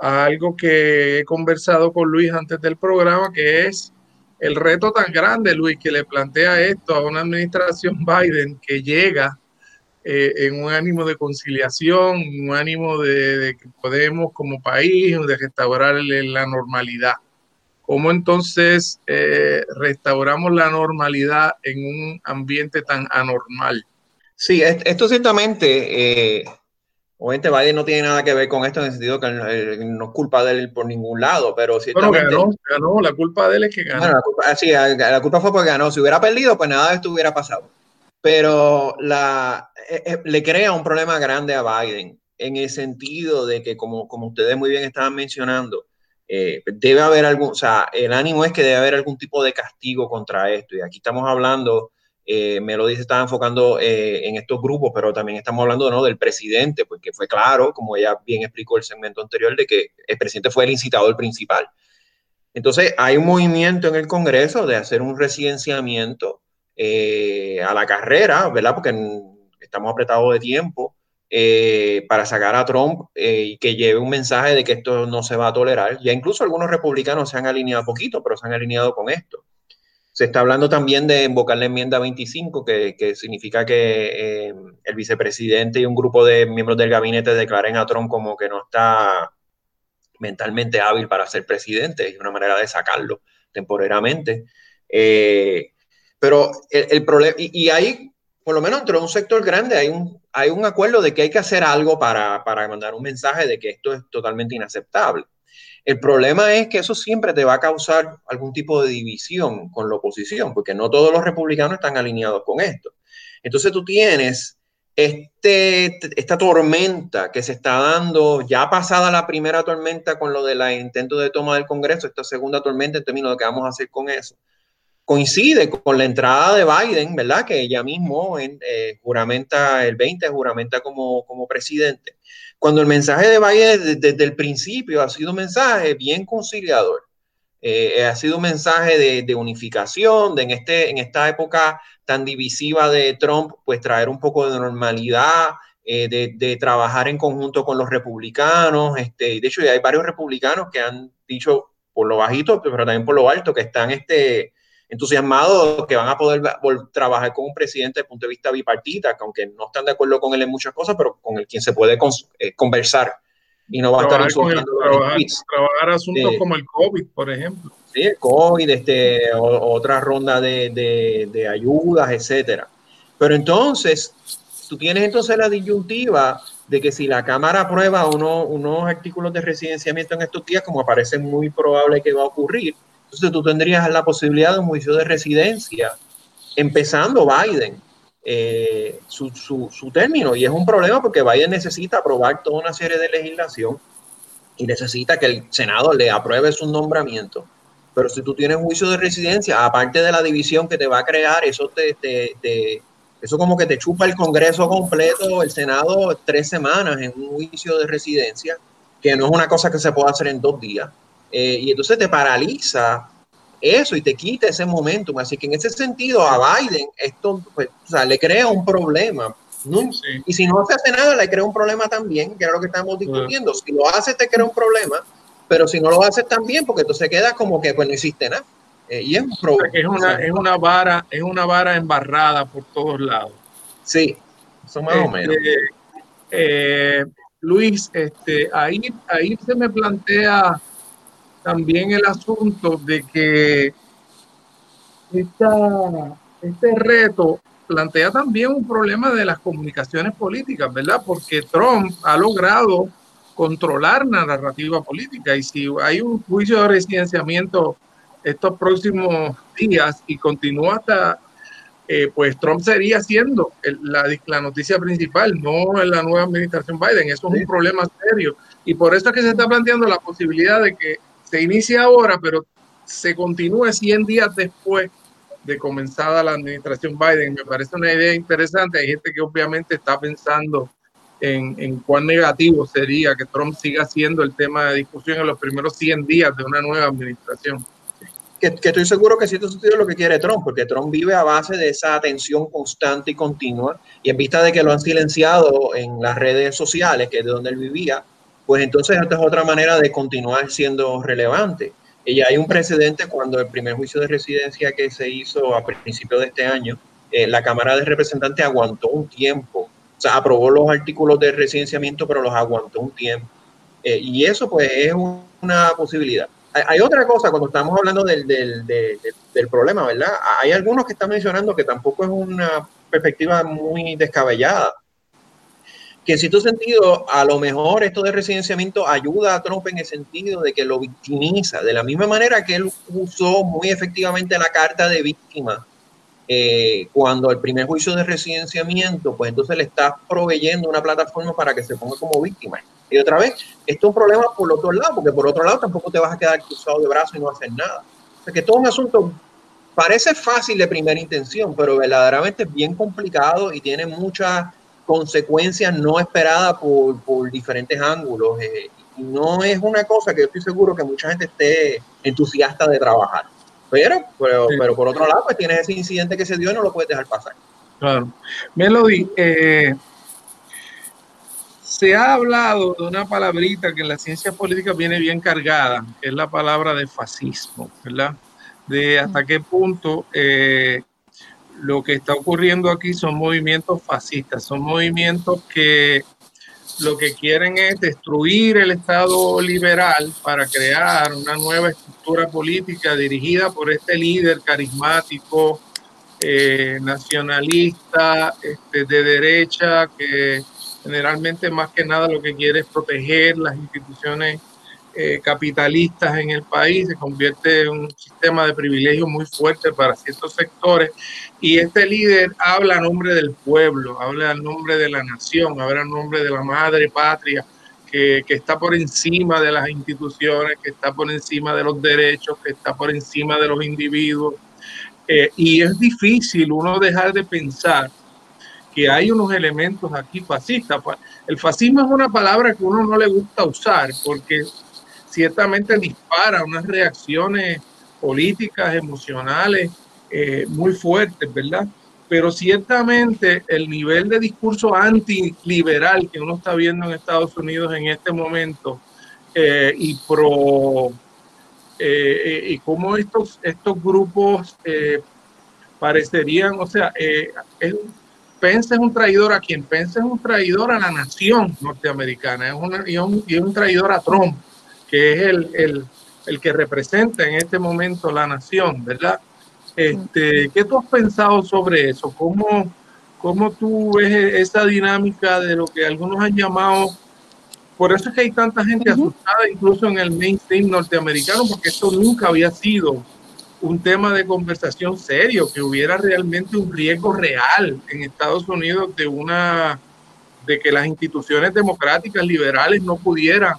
a algo que he conversado con Luis antes del programa, que es el reto tan grande, Luis, que le plantea esto a una administración *laughs* Biden que llega eh, en un ánimo de conciliación, un ánimo de, que podemos como país de restaurar la normalidad. ¿Cómo entonces eh, restauramos la normalidad en un ambiente tan anormal? Sí, esto ciertamente, eh, obviamente Biden no tiene nada que ver con esto en el sentido que no es culpa de él por ningún lado, pero ciertamente... Bueno, ganó, ganó, la culpa de él es que ganó. la, culpa, sí, la culpa fue porque ganó. Si hubiera perdido, pues nada de esto hubiera pasado pero eh, eh, le crea un problema grande a Biden en el sentido de que, como, como ustedes muy bien estaban mencionando, eh, debe haber algún, o sea, el ánimo es que debe haber algún tipo de castigo contra esto. Y aquí estamos hablando, me lo dice, estaba enfocando en estos grupos, pero también estamos hablando ¿no? del presidente, porque fue claro, como ella bien explicó el segmento anterior, de que el presidente fue el incitador principal. Entonces, hay un movimiento en el Congreso de hacer un residenciamiento a la carrera, ¿verdad? Porque estamos apretados de tiempo eh, para sacar a Trump eh, y que lleve un mensaje de que esto no se va a tolerar. Ya incluso algunos republicanos se han alineado poquito, pero se han alineado con esto. Se está hablando también de invocar la enmienda 25, que, significa que eh, el vicepresidente y un grupo de miembros del gabinete declaren a Trump como que no está mentalmente hábil para ser presidente. Es una manera de sacarlo temporariamente. Pero el, problema, y, ahí por lo menos entre un sector grande hay un, hay un acuerdo de que hay que hacer algo para, para mandar un mensaje de que esto es totalmente inaceptable. El problema es que eso siempre te va a causar algún tipo de división con la oposición, porque no todos los republicanos están alineados con esto. Entonces tú tienes este, esta tormenta que se está dando, ya pasada la primera tormenta con lo del intento de toma del Congreso, esta segunda tormenta en términos de qué vamos a hacer con eso coincide con la entrada de Biden, ¿verdad? Que ella mismo eh, juramenta el 20, juramenta como, como presidente. Cuando el mensaje de Biden desde, el principio ha sido un mensaje bien conciliador, eh, ha sido un mensaje de, unificación, de en, este, en esta época tan divisiva de Trump, pues traer un poco de normalidad, eh, de, de, trabajar en conjunto con los republicanos. Este, de hecho, ya hay varios republicanos que han dicho por lo bajito, pero también por lo alto, que están este, entusiasmados que van a poder trabajar con un presidente desde el punto de vista bipartita, que aunque no están de acuerdo con él en muchas cosas, pero con el quien se puede eh, conversar y no va a estar insultando trabajar, trabajar, asuntos como el COVID, por ejemplo. Sí, el COVID, este, otra ronda de, de, de ayudas, etcétera. Pero entonces, tú tienes entonces la disyuntiva de que si la Cámara aprueba uno, unos artículos de residenciamiento en estos días, como parece muy probable que va a ocurrir, entonces tú tendrías la posibilidad de un juicio de residencia, empezando Biden eh, su, su, término. Y es un problema porque Biden necesita aprobar toda una serie de legislación y necesita que el Senado le apruebe su nombramiento. Pero si tú tienes juicio de residencia, aparte de la división que te va a crear, eso te, te, eso como que te chupa el Congreso completo, el Senado tres semanas en un juicio de residencia, que no es una cosa que se pueda hacer en dos días. Eh, y entonces te paraliza eso y te quita ese momentum. Así que en ese sentido a Biden esto pues, o sea, le crea un problema. Y si no se hace nada, le crea un problema también, que era lo que estamos discutiendo. Si lo hace, te crea un problema, pero si no lo haces también, porque entonces queda como que pues no hiciste nada. Eh, y es un problema. Es una, es una vara, es una vara embarrada por todos lados. Sí, eso más o este, menos. Eh, Luis, este, ahí, ahí se me plantea también el asunto de que este reto plantea también un problema de las comunicaciones políticas, ¿verdad? Porque Trump ha logrado controlar la narrativa política y si hay un juicio de residenciamiento estos próximos días y continúa hasta, eh, pues Trump sería siendo la, la, noticia principal, no en la nueva administración Biden. Eso es un problema serio. Y por eso es que se está planteando la posibilidad de que se inicia ahora, pero se continúe 100 días después de comenzada la administración Biden. Me parece una idea interesante. Hay gente que obviamente está pensando en, cuán negativo sería que Trump siga siendo el tema de discusión en los primeros 100 días de una nueva administración. Que, estoy seguro que si esto es lo que quiere Trump, porque Trump vive a base de esa atención constante y continua, y en vista de que lo han silenciado en las redes sociales, que es de donde él vivía, pues entonces esta es otra manera de continuar siendo relevante. Y ya hay un precedente cuando el primer juicio de residencia que se hizo a principios de este año, eh, la Cámara de Representantes aguantó un tiempo, o sea, aprobó los artículos de residenciamiento, pero los aguantó un tiempo. Eh, y eso pues es una posibilidad. Hay, otra cosa cuando estamos hablando del, del, del problema, ¿verdad? Hay algunos que están mencionando que tampoco es una perspectiva muy descabellada que en cierto sentido, a lo mejor esto de residenciamiento ayuda a Trump en el sentido de que lo victimiza, de la misma manera que él usó muy efectivamente la carta de víctima eh, cuando el primer juicio de residenciamiento, pues entonces le está proveyendo una plataforma para que se ponga como víctima. Y otra vez, esto es un problema por otro lado, porque por otro lado tampoco te vas a quedar cruzado de brazos y no hacer nada. O sea, que todo un asunto, parece fácil de primera intención, pero verdaderamente es bien complicado y tiene muchas consecuencias no esperadas por, por diferentes ángulos. Eh, y no es una cosa que yo estoy seguro que mucha gente esté entusiasta de trabajar. Pero, pero, pero por otro lado, pues tienes ese incidente que se dio y no lo puedes dejar pasar. Claro. Melody, eh, se ha hablado de una palabrita que en la ciencia política viene bien cargada, que es la palabra de fascismo, ¿verdad? De hasta qué punto eh, lo que está ocurriendo aquí son movimientos fascistas, son movimientos que lo que quieren es destruir el Estado liberal para crear una nueva estructura política dirigida por este líder carismático, eh, nacionalista, este, de derecha, que generalmente más que nada lo que quiere es proteger las instituciones eh, capitalistas en el país, se convierte en un sistema de privilegios muy fuerte para ciertos sectores y este líder habla a nombre del pueblo, habla a nombre de la nación, habla a nombre de la madre patria, que, que, está por encima de las instituciones, que está por encima de los derechos, que está por encima de los individuos. Eh, y es difícil uno dejar de pensar que hay unos elementos aquí fascistas. El fascismo es una palabra que uno no le gusta usar porque ciertamente dispara unas reacciones políticas, emocionales eh, muy fuertes, ¿verdad? Pero ciertamente el nivel de discurso antiliberal que uno está viendo en Estados Unidos en este momento eh, y pro eh, y cómo estos, estos grupos parecerían, o sea, Pence es un traidor a quien Pence es un traidor a la nación norteamericana, es, y, un, y un traidor a Trump que es el, el, que representa en este momento la nación, ¿verdad? Este, ¿Qué tú has pensado sobre eso? ¿Cómo, ¿Cómo tú ves esa dinámica de lo que algunos han llamado, por eso es que hay tanta gente asustada incluso en el mainstream norteamericano, porque esto nunca había sido un tema de conversación serio, que hubiera realmente un riesgo real en Estados Unidos de una de que las instituciones democráticas liberales no pudieran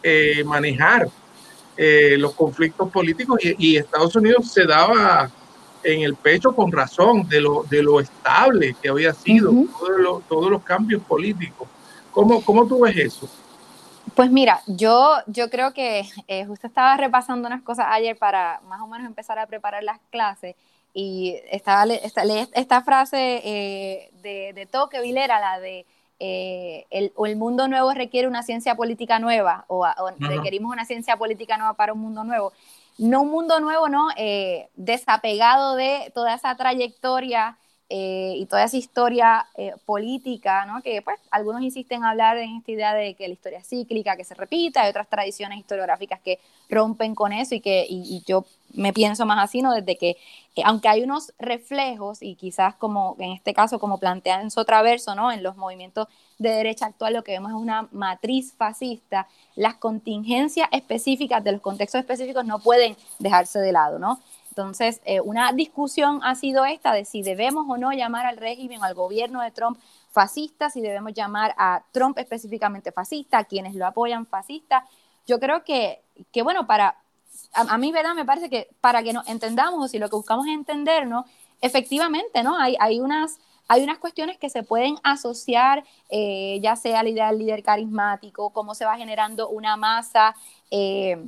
eh, manejar eh, los conflictos políticos. Y, Estados Unidos se daba en el pecho con razón de lo, de lo estable que había sido todos, los cambios políticos. ¿Cómo, ¿Cómo tú ves eso? Pues mira, yo, yo creo que eh, justo estaba repasando unas cosas ayer para más o menos empezar a preparar las clases y estaba esta, esta frase de, de Toque Vilera, la de eh, el, o el mundo nuevo requiere una ciencia política nueva, o, requerimos una ciencia política nueva para un mundo nuevo. No un mundo nuevo, ¿no? Eh, desapegado de toda esa trayectoria eh, y toda esa historia política, ¿no? Que pues algunos insisten en hablar en esta idea de que la historia es cíclica, que se repita, hay otras tradiciones historiográficas que rompen con eso y que y yo me pienso más así, ¿no? Desde que, eh, aunque hay unos reflejos, y quizás como en este caso, como plantean en Sotraverso, ¿no? En los movimientos de derecha actual, lo que vemos es una matriz fascista, las contingencias específicas de los contextos específicos no pueden dejarse de lado, ¿no? Entonces, eh, una discusión ha sido esta de si debemos o no llamar al régimen, al gobierno de Trump fascista, si debemos llamar a Trump específicamente fascista, a quienes lo apoyan fascista. Yo creo que, que bueno, para, a, mí, ¿verdad? Me parece que para que nos entendamos o si lo que buscamos es entendernos, efectivamente, ¿no? Hay, hay, unas, hay unas cuestiones que se pueden asociar, eh, ya sea la idea del líder carismático, cómo se va generando una masa. Eh,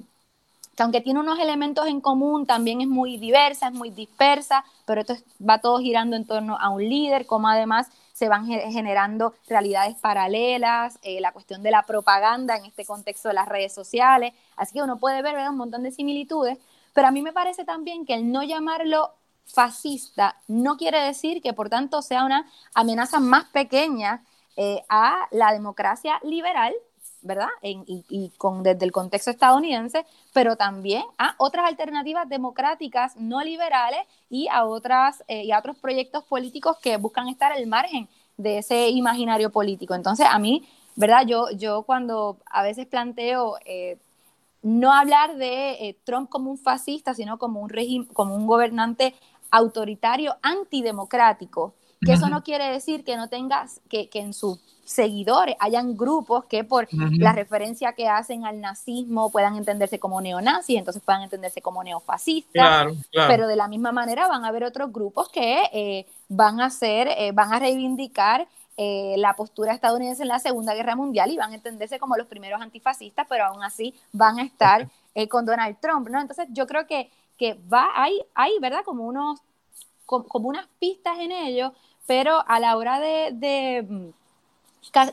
que aunque tiene unos elementos en común, también es muy diversa, es muy dispersa, pero esto va todo girando en torno a un líder, como además se van generando realidades paralelas, eh, la cuestión de la propaganda en este contexto de las redes sociales, así que uno puede ver un montón de similitudes, pero a mí me parece también que el no llamarlo fascista no quiere decir que por tanto sea una amenaza más pequeña eh, a la democracia liberal ¿verdad? y, con, desde el contexto estadounidense, pero también a otras alternativas democráticas no liberales y a, otras, eh, y a otros proyectos políticos que buscan estar al margen de ese imaginario político. Entonces, a mí, ¿verdad? Yo, yo cuando a veces planteo eh, no hablar de eh, Trump como un fascista, sino como un, régimen, como un gobernante autoritario antidemocrático, que eso no quiere decir que no tengas, que, que en sus seguidores hayan grupos que por la referencia que hacen al nazismo puedan entenderse como neonazis, entonces puedan entenderse como neofascistas, pero de la misma manera van a haber otros grupos que eh, van a ser, eh, van a reivindicar eh, la postura estadounidense en la Segunda Guerra Mundial y van a entenderse como los primeros antifascistas, pero aún así van a estar con Donald Trump, ¿no? Entonces yo creo que, que va, hay, hay, ¿verdad? Como unos, como, unas pistas en ello, pero a la hora de mm,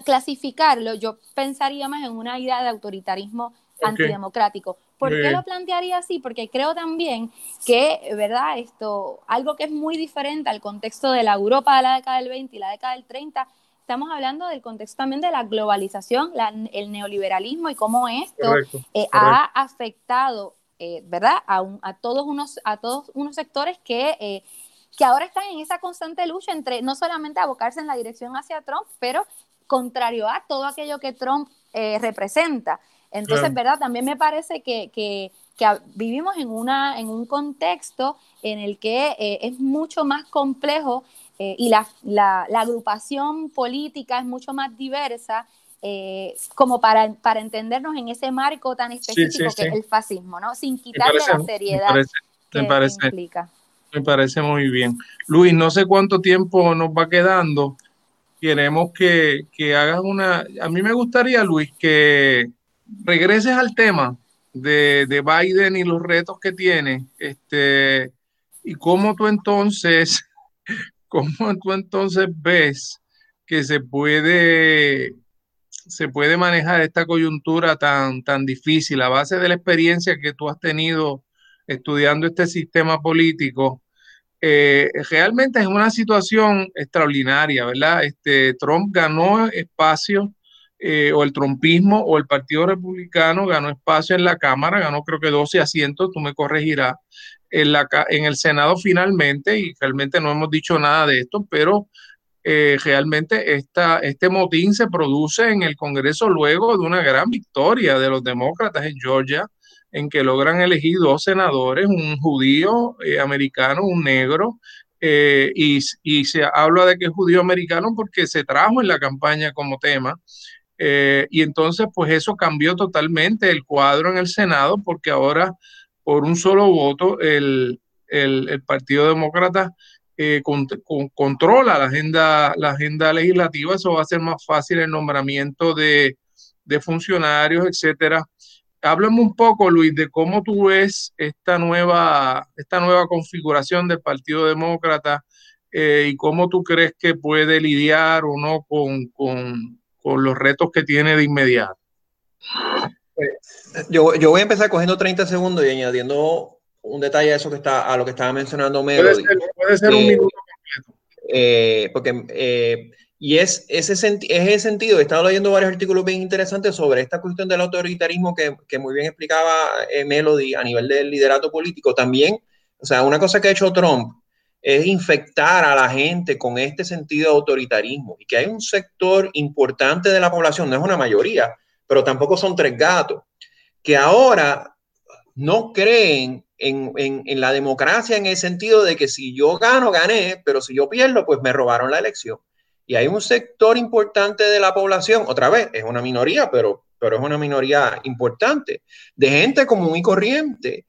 clasificarlo, yo pensaría más en una idea de autoritarismo antidemocrático. ¿Por qué lo plantearía así? Porque creo también que, ¿verdad? Esto, algo que es muy diferente al contexto de la Europa de la década del 20 y la década del 30, estamos hablando del contexto también de la globalización, el neoliberalismo y cómo esto eh, ha afectado, eh, ¿verdad? A, a, todos unos, a todos unos sectores que... Eh, que ahora están en esa constante lucha entre no solamente abocarse en la dirección hacia Trump, pero contrario a todo aquello que Trump eh, representa. Entonces, ¿verdad? También me parece que, vivimos en, una, en un contexto en el que eh, es mucho más complejo eh, y la, la, agrupación política es mucho más diversa como para, para entendernos en ese marco tan específico que es el fascismo, ¿no? Sin quitarle la seriedad que, implica. Me parece muy bien. Luis, no sé cuánto tiempo nos va quedando queremos que, que hagas una... A mí me gustaría, Luis, que regreses al tema de, de Biden y los retos que tiene, este, y cómo tú entonces, *laughs* cómo tú entonces ves que se puede, se puede manejar esta coyuntura tan, tan difícil a base de la experiencia que tú has tenido estudiando este sistema político eh, realmente es una situación extraordinaria, ¿verdad? Este, Trump ganó espacio, eh, o el trumpismo o el Partido Republicano ganó espacio en la Cámara, ganó creo que 12 asientos, tú me corregirás, en, la, en el Senado finalmente, y realmente no hemos dicho nada de esto, pero eh, realmente este motín se produce en el Congreso luego de una gran victoria de los demócratas en Georgia en que logran elegir dos senadores, un judío eh, americano, un negro, eh, y, se habla de que es judío americano porque se trajo en la campaña como tema. Y entonces, pues eso cambió totalmente el cuadro en el Senado porque ahora, por un solo voto, el, Partido Demócrata controla la agenda, la agenda legislativa. Eso va a ser más fácil el nombramiento de, de funcionarios, etcétera háblame un poco, Luis, de cómo tú ves esta nueva, esta nueva configuración del Partido Demócrata eh, y cómo tú crees que puede lidiar o no con, los retos que tiene de inmediato. Pues, yo, voy a empezar cogiendo 30 segundos y añadiendo un detalle a eso que está a lo que estaba mencionando Melody. Puede ser, un minuto completo. Eh, porque eh, y es ese, es ese sentido, he estado leyendo varios artículos bien interesantes sobre esta cuestión del autoritarismo que, que muy bien explicaba eh, Melody a nivel del liderato político. También, o sea, una cosa que ha hecho Trump es infectar a la gente con este sentido de autoritarismo y que hay un sector importante de la población, no es una mayoría, pero tampoco son tres gatos, que ahora no creen en, en, en, la democracia en el sentido de que si yo gano, gané, pero si yo pierdo, pues me robaron la elección. Y hay un sector importante de la población, otra vez, es una minoría, pero, pero es una minoría importante, de gente común y corriente,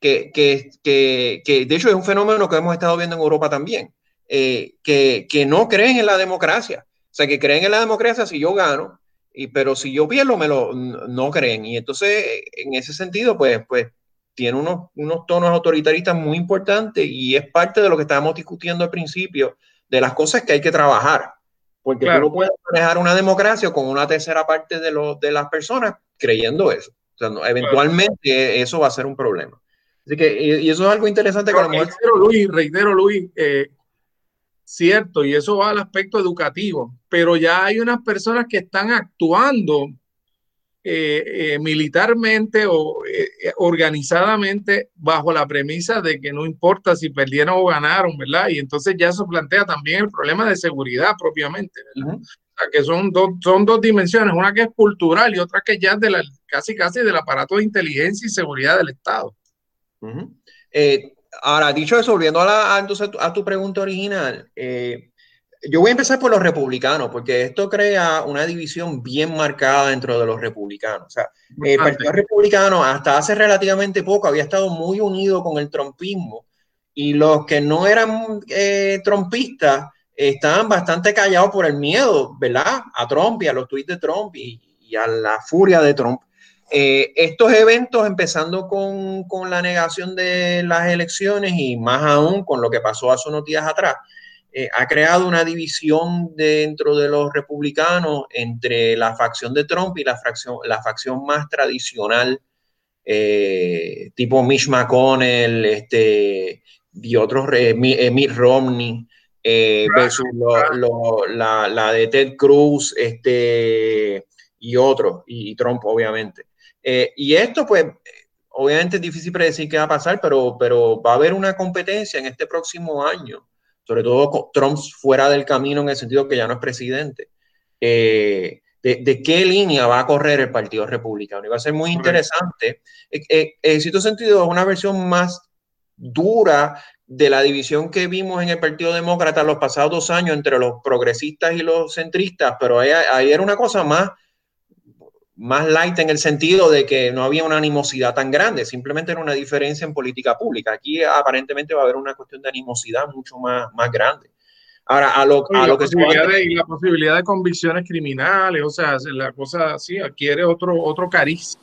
que, que, que, que de hecho es un fenómeno que hemos estado viendo en Europa también, eh, que, que no creen en la democracia. O sea, que creen en la democracia si yo gano, y, pero si yo pierdo, me lo, no creen. Y entonces, en ese sentido, pues, pues tiene unos, unos tonos autoritaristas muy importantes y es parte de lo que estábamos discutiendo al principio, de las cosas que hay que trabajar. Porque tú no puedes manejar una democracia con una tercera parte de, los de las personas creyendo eso. O sea, eventualmente eso va a ser un problema. Así que, y, eso es algo interesante. Pero, reitero, Luis, reitero, Luis, eh, cierto, y eso va al aspecto educativo, pero ya hay unas personas que están actuando eh, eh, militarmente o eh, organizadamente bajo la premisa de que no importa si perdieron o ganaron, ¿verdad? Y entonces ya eso plantea también el problema de seguridad propiamente, ¿verdad? O sea, que son dos, son dos dimensiones, una que es cultural y otra que ya es de la, casi casi del aparato de inteligencia y seguridad del Estado. ahora, dicho eso, volviendo a, la, a, a tu pregunta original, yo voy a empezar por los republicanos, porque esto crea una división bien marcada dentro de los republicanos. O sea, el Partido Republicano hasta hace relativamente poco había estado muy unido con el trumpismo y los que no eran eh, trumpistas estaban bastante callados por el miedo, ¿verdad? A Trump y a los tweets de Trump y, a la furia de Trump. Eh, estos eventos, empezando con, con, la negación de las elecciones y más aún con lo que pasó hace unos días atrás, eh, ha creado una división dentro de los republicanos entre la facción de Trump y la, facción, la facción más tradicional, eh, tipo Mitch McConnell este, y otros, eh, Mitt Romney, versus la, la, de Ted Cruz este, y otros, y, Trump obviamente. y esto pues obviamente es difícil predecir qué va a pasar, pero, pero va a haber una competencia en este próximo año sobre todo Trump fuera del camino en el sentido que ya no es presidente, eh, de, qué línea va a correr el Partido Republicano. Y va a ser muy interesante. Eh, eh, en cierto sentido, es una versión más dura de la división que vimos en el Partido Demócrata los pasados dos años entre los progresistas y los centristas, pero ahí era una cosa más más light en el sentido de que no había una animosidad tan grande, simplemente era una diferencia en política pública. Aquí aparentemente va a haber una cuestión de animosidad mucho más, más grande. Ahora, a lo, a lo que se Y la posibilidad de convicciones criminales, o sea, la cosa así adquiere otro, otro cariz.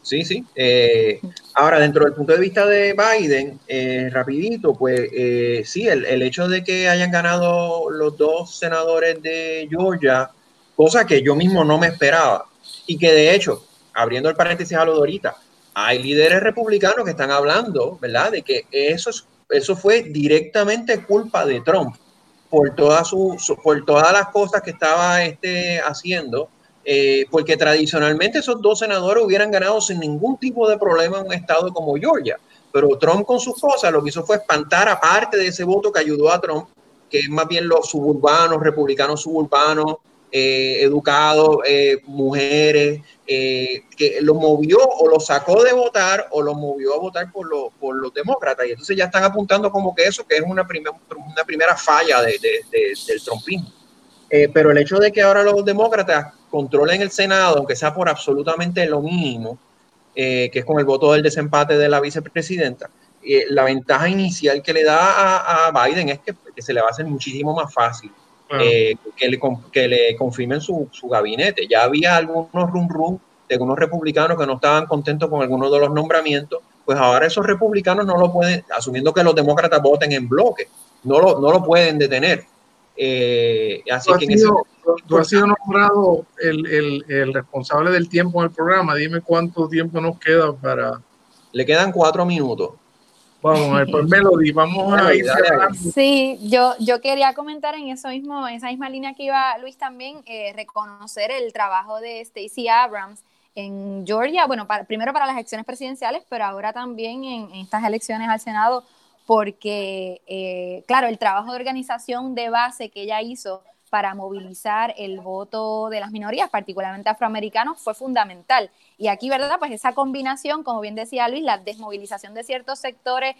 Sí, sí. Eh, ahora, dentro del punto de vista de Biden, eh, rapidito, pues eh, sí, el, el hecho de que hayan ganado los dos senadores de Georgia, cosa que yo mismo no me esperaba y que de hecho, abriendo el paréntesis a lo de ahorita, hay líderes republicanos que están hablando, ¿verdad? De que eso, eso fue directamente culpa de Trump por, todas su, por todas las cosas que estaba este, haciendo, eh, porque tradicionalmente esos dos senadores hubieran ganado sin ningún tipo de problema en un estado como Georgia. Pero Trump con sus cosas lo que hizo fue espantar a parte de ese voto que ayudó a Trump, que es más bien los suburbanos, republicanos suburbanos, eh, educados, eh, mujeres, eh, que lo movió o lo sacó de votar o lo movió a votar por, por los demócratas. Y entonces ya están apuntando como que eso, que es una, una primera falla de, del trompismo. pero el hecho de que ahora los demócratas controlen el Senado, aunque sea por absolutamente lo mínimo, que es con el voto del desempate de la vicepresidenta, la ventaja inicial que le da a, a Biden es que, que, se le va a hacer muchísimo más fácil eh, que, le, que le confirmen su, su, gabinete. Ya había algunos rum rum de algunos republicanos que no estaban contentos con algunos de los nombramientos, pues ahora esos republicanos no lo pueden, asumiendo que los demócratas voten en bloque, no lo, no lo pueden detener. Eh, así tú, que has sido, tú has sido nombrado el, el, el, responsable del tiempo en el programa. Dime cuánto tiempo nos queda para. Le quedan cuatro minutos. Vamos a ver, pues Melody, vamos a ir Sí, yo, yo quería comentar en eso mismo, en esa misma línea que iba Luis también, eh, reconocer el trabajo de Stacey Abrams en Georgia, bueno, primero para las elecciones presidenciales, pero ahora también en, estas elecciones al Senado, porque, eh, claro, el trabajo de organización de base que ella hizo para movilizar el voto de las minorías, particularmente afroamericanos, fue fundamental. Y aquí, ¿verdad? Pues esa combinación, como bien decía Luis, la desmovilización de ciertos sectores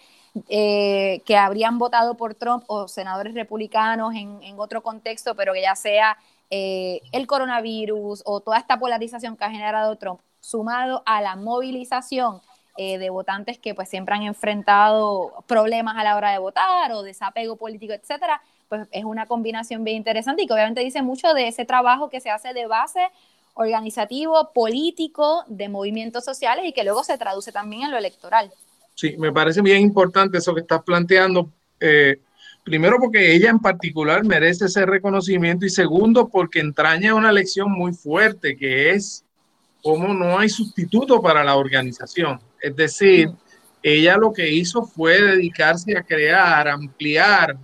eh, que habrían votado por Trump o senadores republicanos en, otro contexto, pero que ya sea eh, el coronavirus o toda esta polarización que ha generado Trump, sumado a la movilización eh, de votantes que pues siempre han enfrentado problemas a la hora de votar o desapego político, etcétera, pues es una combinación bien interesante y que obviamente dice mucho de ese trabajo que se hace de base organizativo, político, de movimientos sociales y que luego se traduce también en lo electoral. Sí, me parece bien importante eso que estás planteando. Eh, primero porque ella en particular merece ese reconocimiento y segundo porque entraña una lección muy fuerte que es cómo no hay sustituto para la organización. Es decir, ella lo que hizo fue dedicarse a crear, ampliar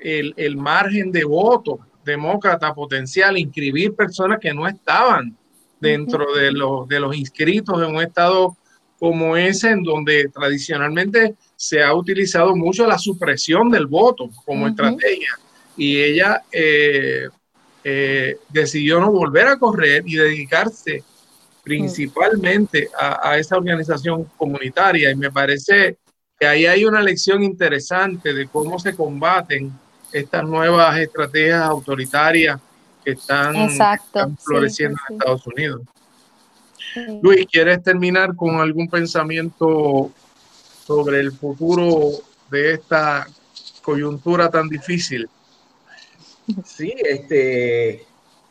el, margen de voto demócrata potencial, inscribir personas que no estaban dentro de, los, de los inscritos en un estado como ese, en donde tradicionalmente se ha utilizado mucho la supresión del voto como estrategia. Y ella eh, eh, decidió no volver a correr y dedicarse principalmente a, a, esa organización comunitaria. Y me parece que ahí hay una lección interesante de cómo se combaten estas nuevas estrategias autoritarias que están, floreciendo en Estados Unidos. Luis, ¿quieres terminar con algún pensamiento sobre el futuro de esta coyuntura tan difícil? Sí, este,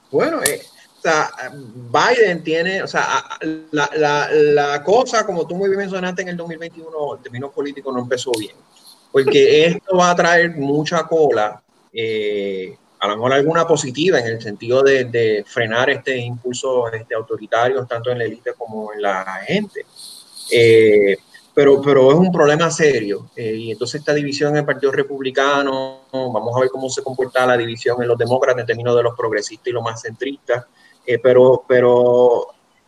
bueno, eh, o sea, Biden tiene, o sea, la, la, la, cosa, como tú muy bien mencionaste, en el 2021, en términos políticos, no empezó bien, porque esto va a traer mucha cola, eh, a lo mejor alguna positiva en el sentido de, frenar este impulso este, autoritario, tanto en la élite como en la gente. Eh, pero, pero es un problema serio. Eh, y entonces esta división en el Partido Republicano, vamos a ver cómo se comporta la división en los demócratas en términos de los progresistas y los más centristas. Eh, pero, pero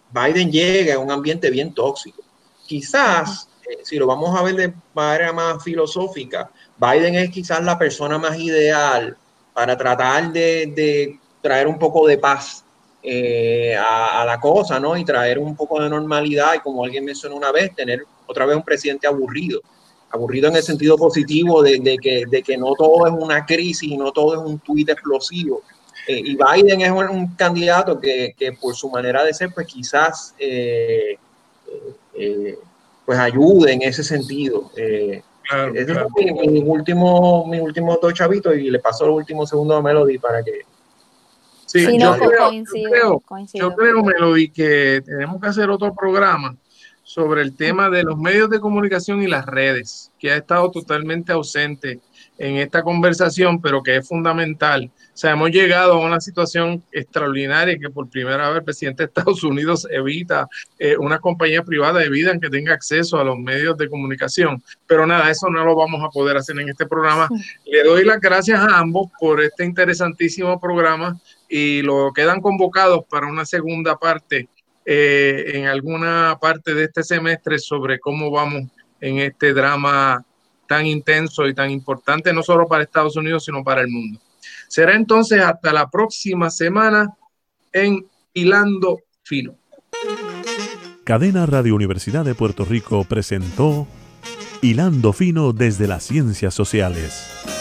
Biden llega a un ambiente bien tóxico. Quizás, si lo vamos a ver de manera más filosófica, Biden es quizás la persona más ideal para tratar de, de traer un poco de paz a, a, la cosa, ¿no? Y traer un poco de normalidad y como alguien mencionó una vez, tener otra vez un presidente aburrido, aburrido en el sentido positivo de, que, de que no todo es una crisis y no todo es un tuit explosivo. Eh, y Biden es un, candidato que, que, por su manera de ser, pues quizás eh, eh, pues ayude en ese sentido. Claro, claro. mis últimos mi último dos chavitos y le paso los últimos segundos a Melody para que Sí, yo, creo, yo, creo, yo creo, Melody, que tenemos que hacer otro programa sobre el tema de los medios de comunicación y las redes, que ha estado totalmente ausente en esta conversación, pero que es fundamental. O sea, hemos llegado a una situación extraordinaria que por primera vez el presidente de Estados Unidos evita eh, una compañía privada en que tenga acceso a los medios de comunicación. Pero nada, eso no lo vamos a poder hacer en este programa. Le doy las gracias a ambos por este interesantísimo programa y lo quedan convocados para una segunda parte eh, en alguna parte de este semestre sobre cómo vamos en este drama tan intenso y tan importante, no solo para Estados Unidos, sino para el mundo. Será entonces hasta la próxima semana en Hilando Fino. Cadena Radio Universidad de Puerto Rico presentó Hilando Fino desde las Ciencias Sociales.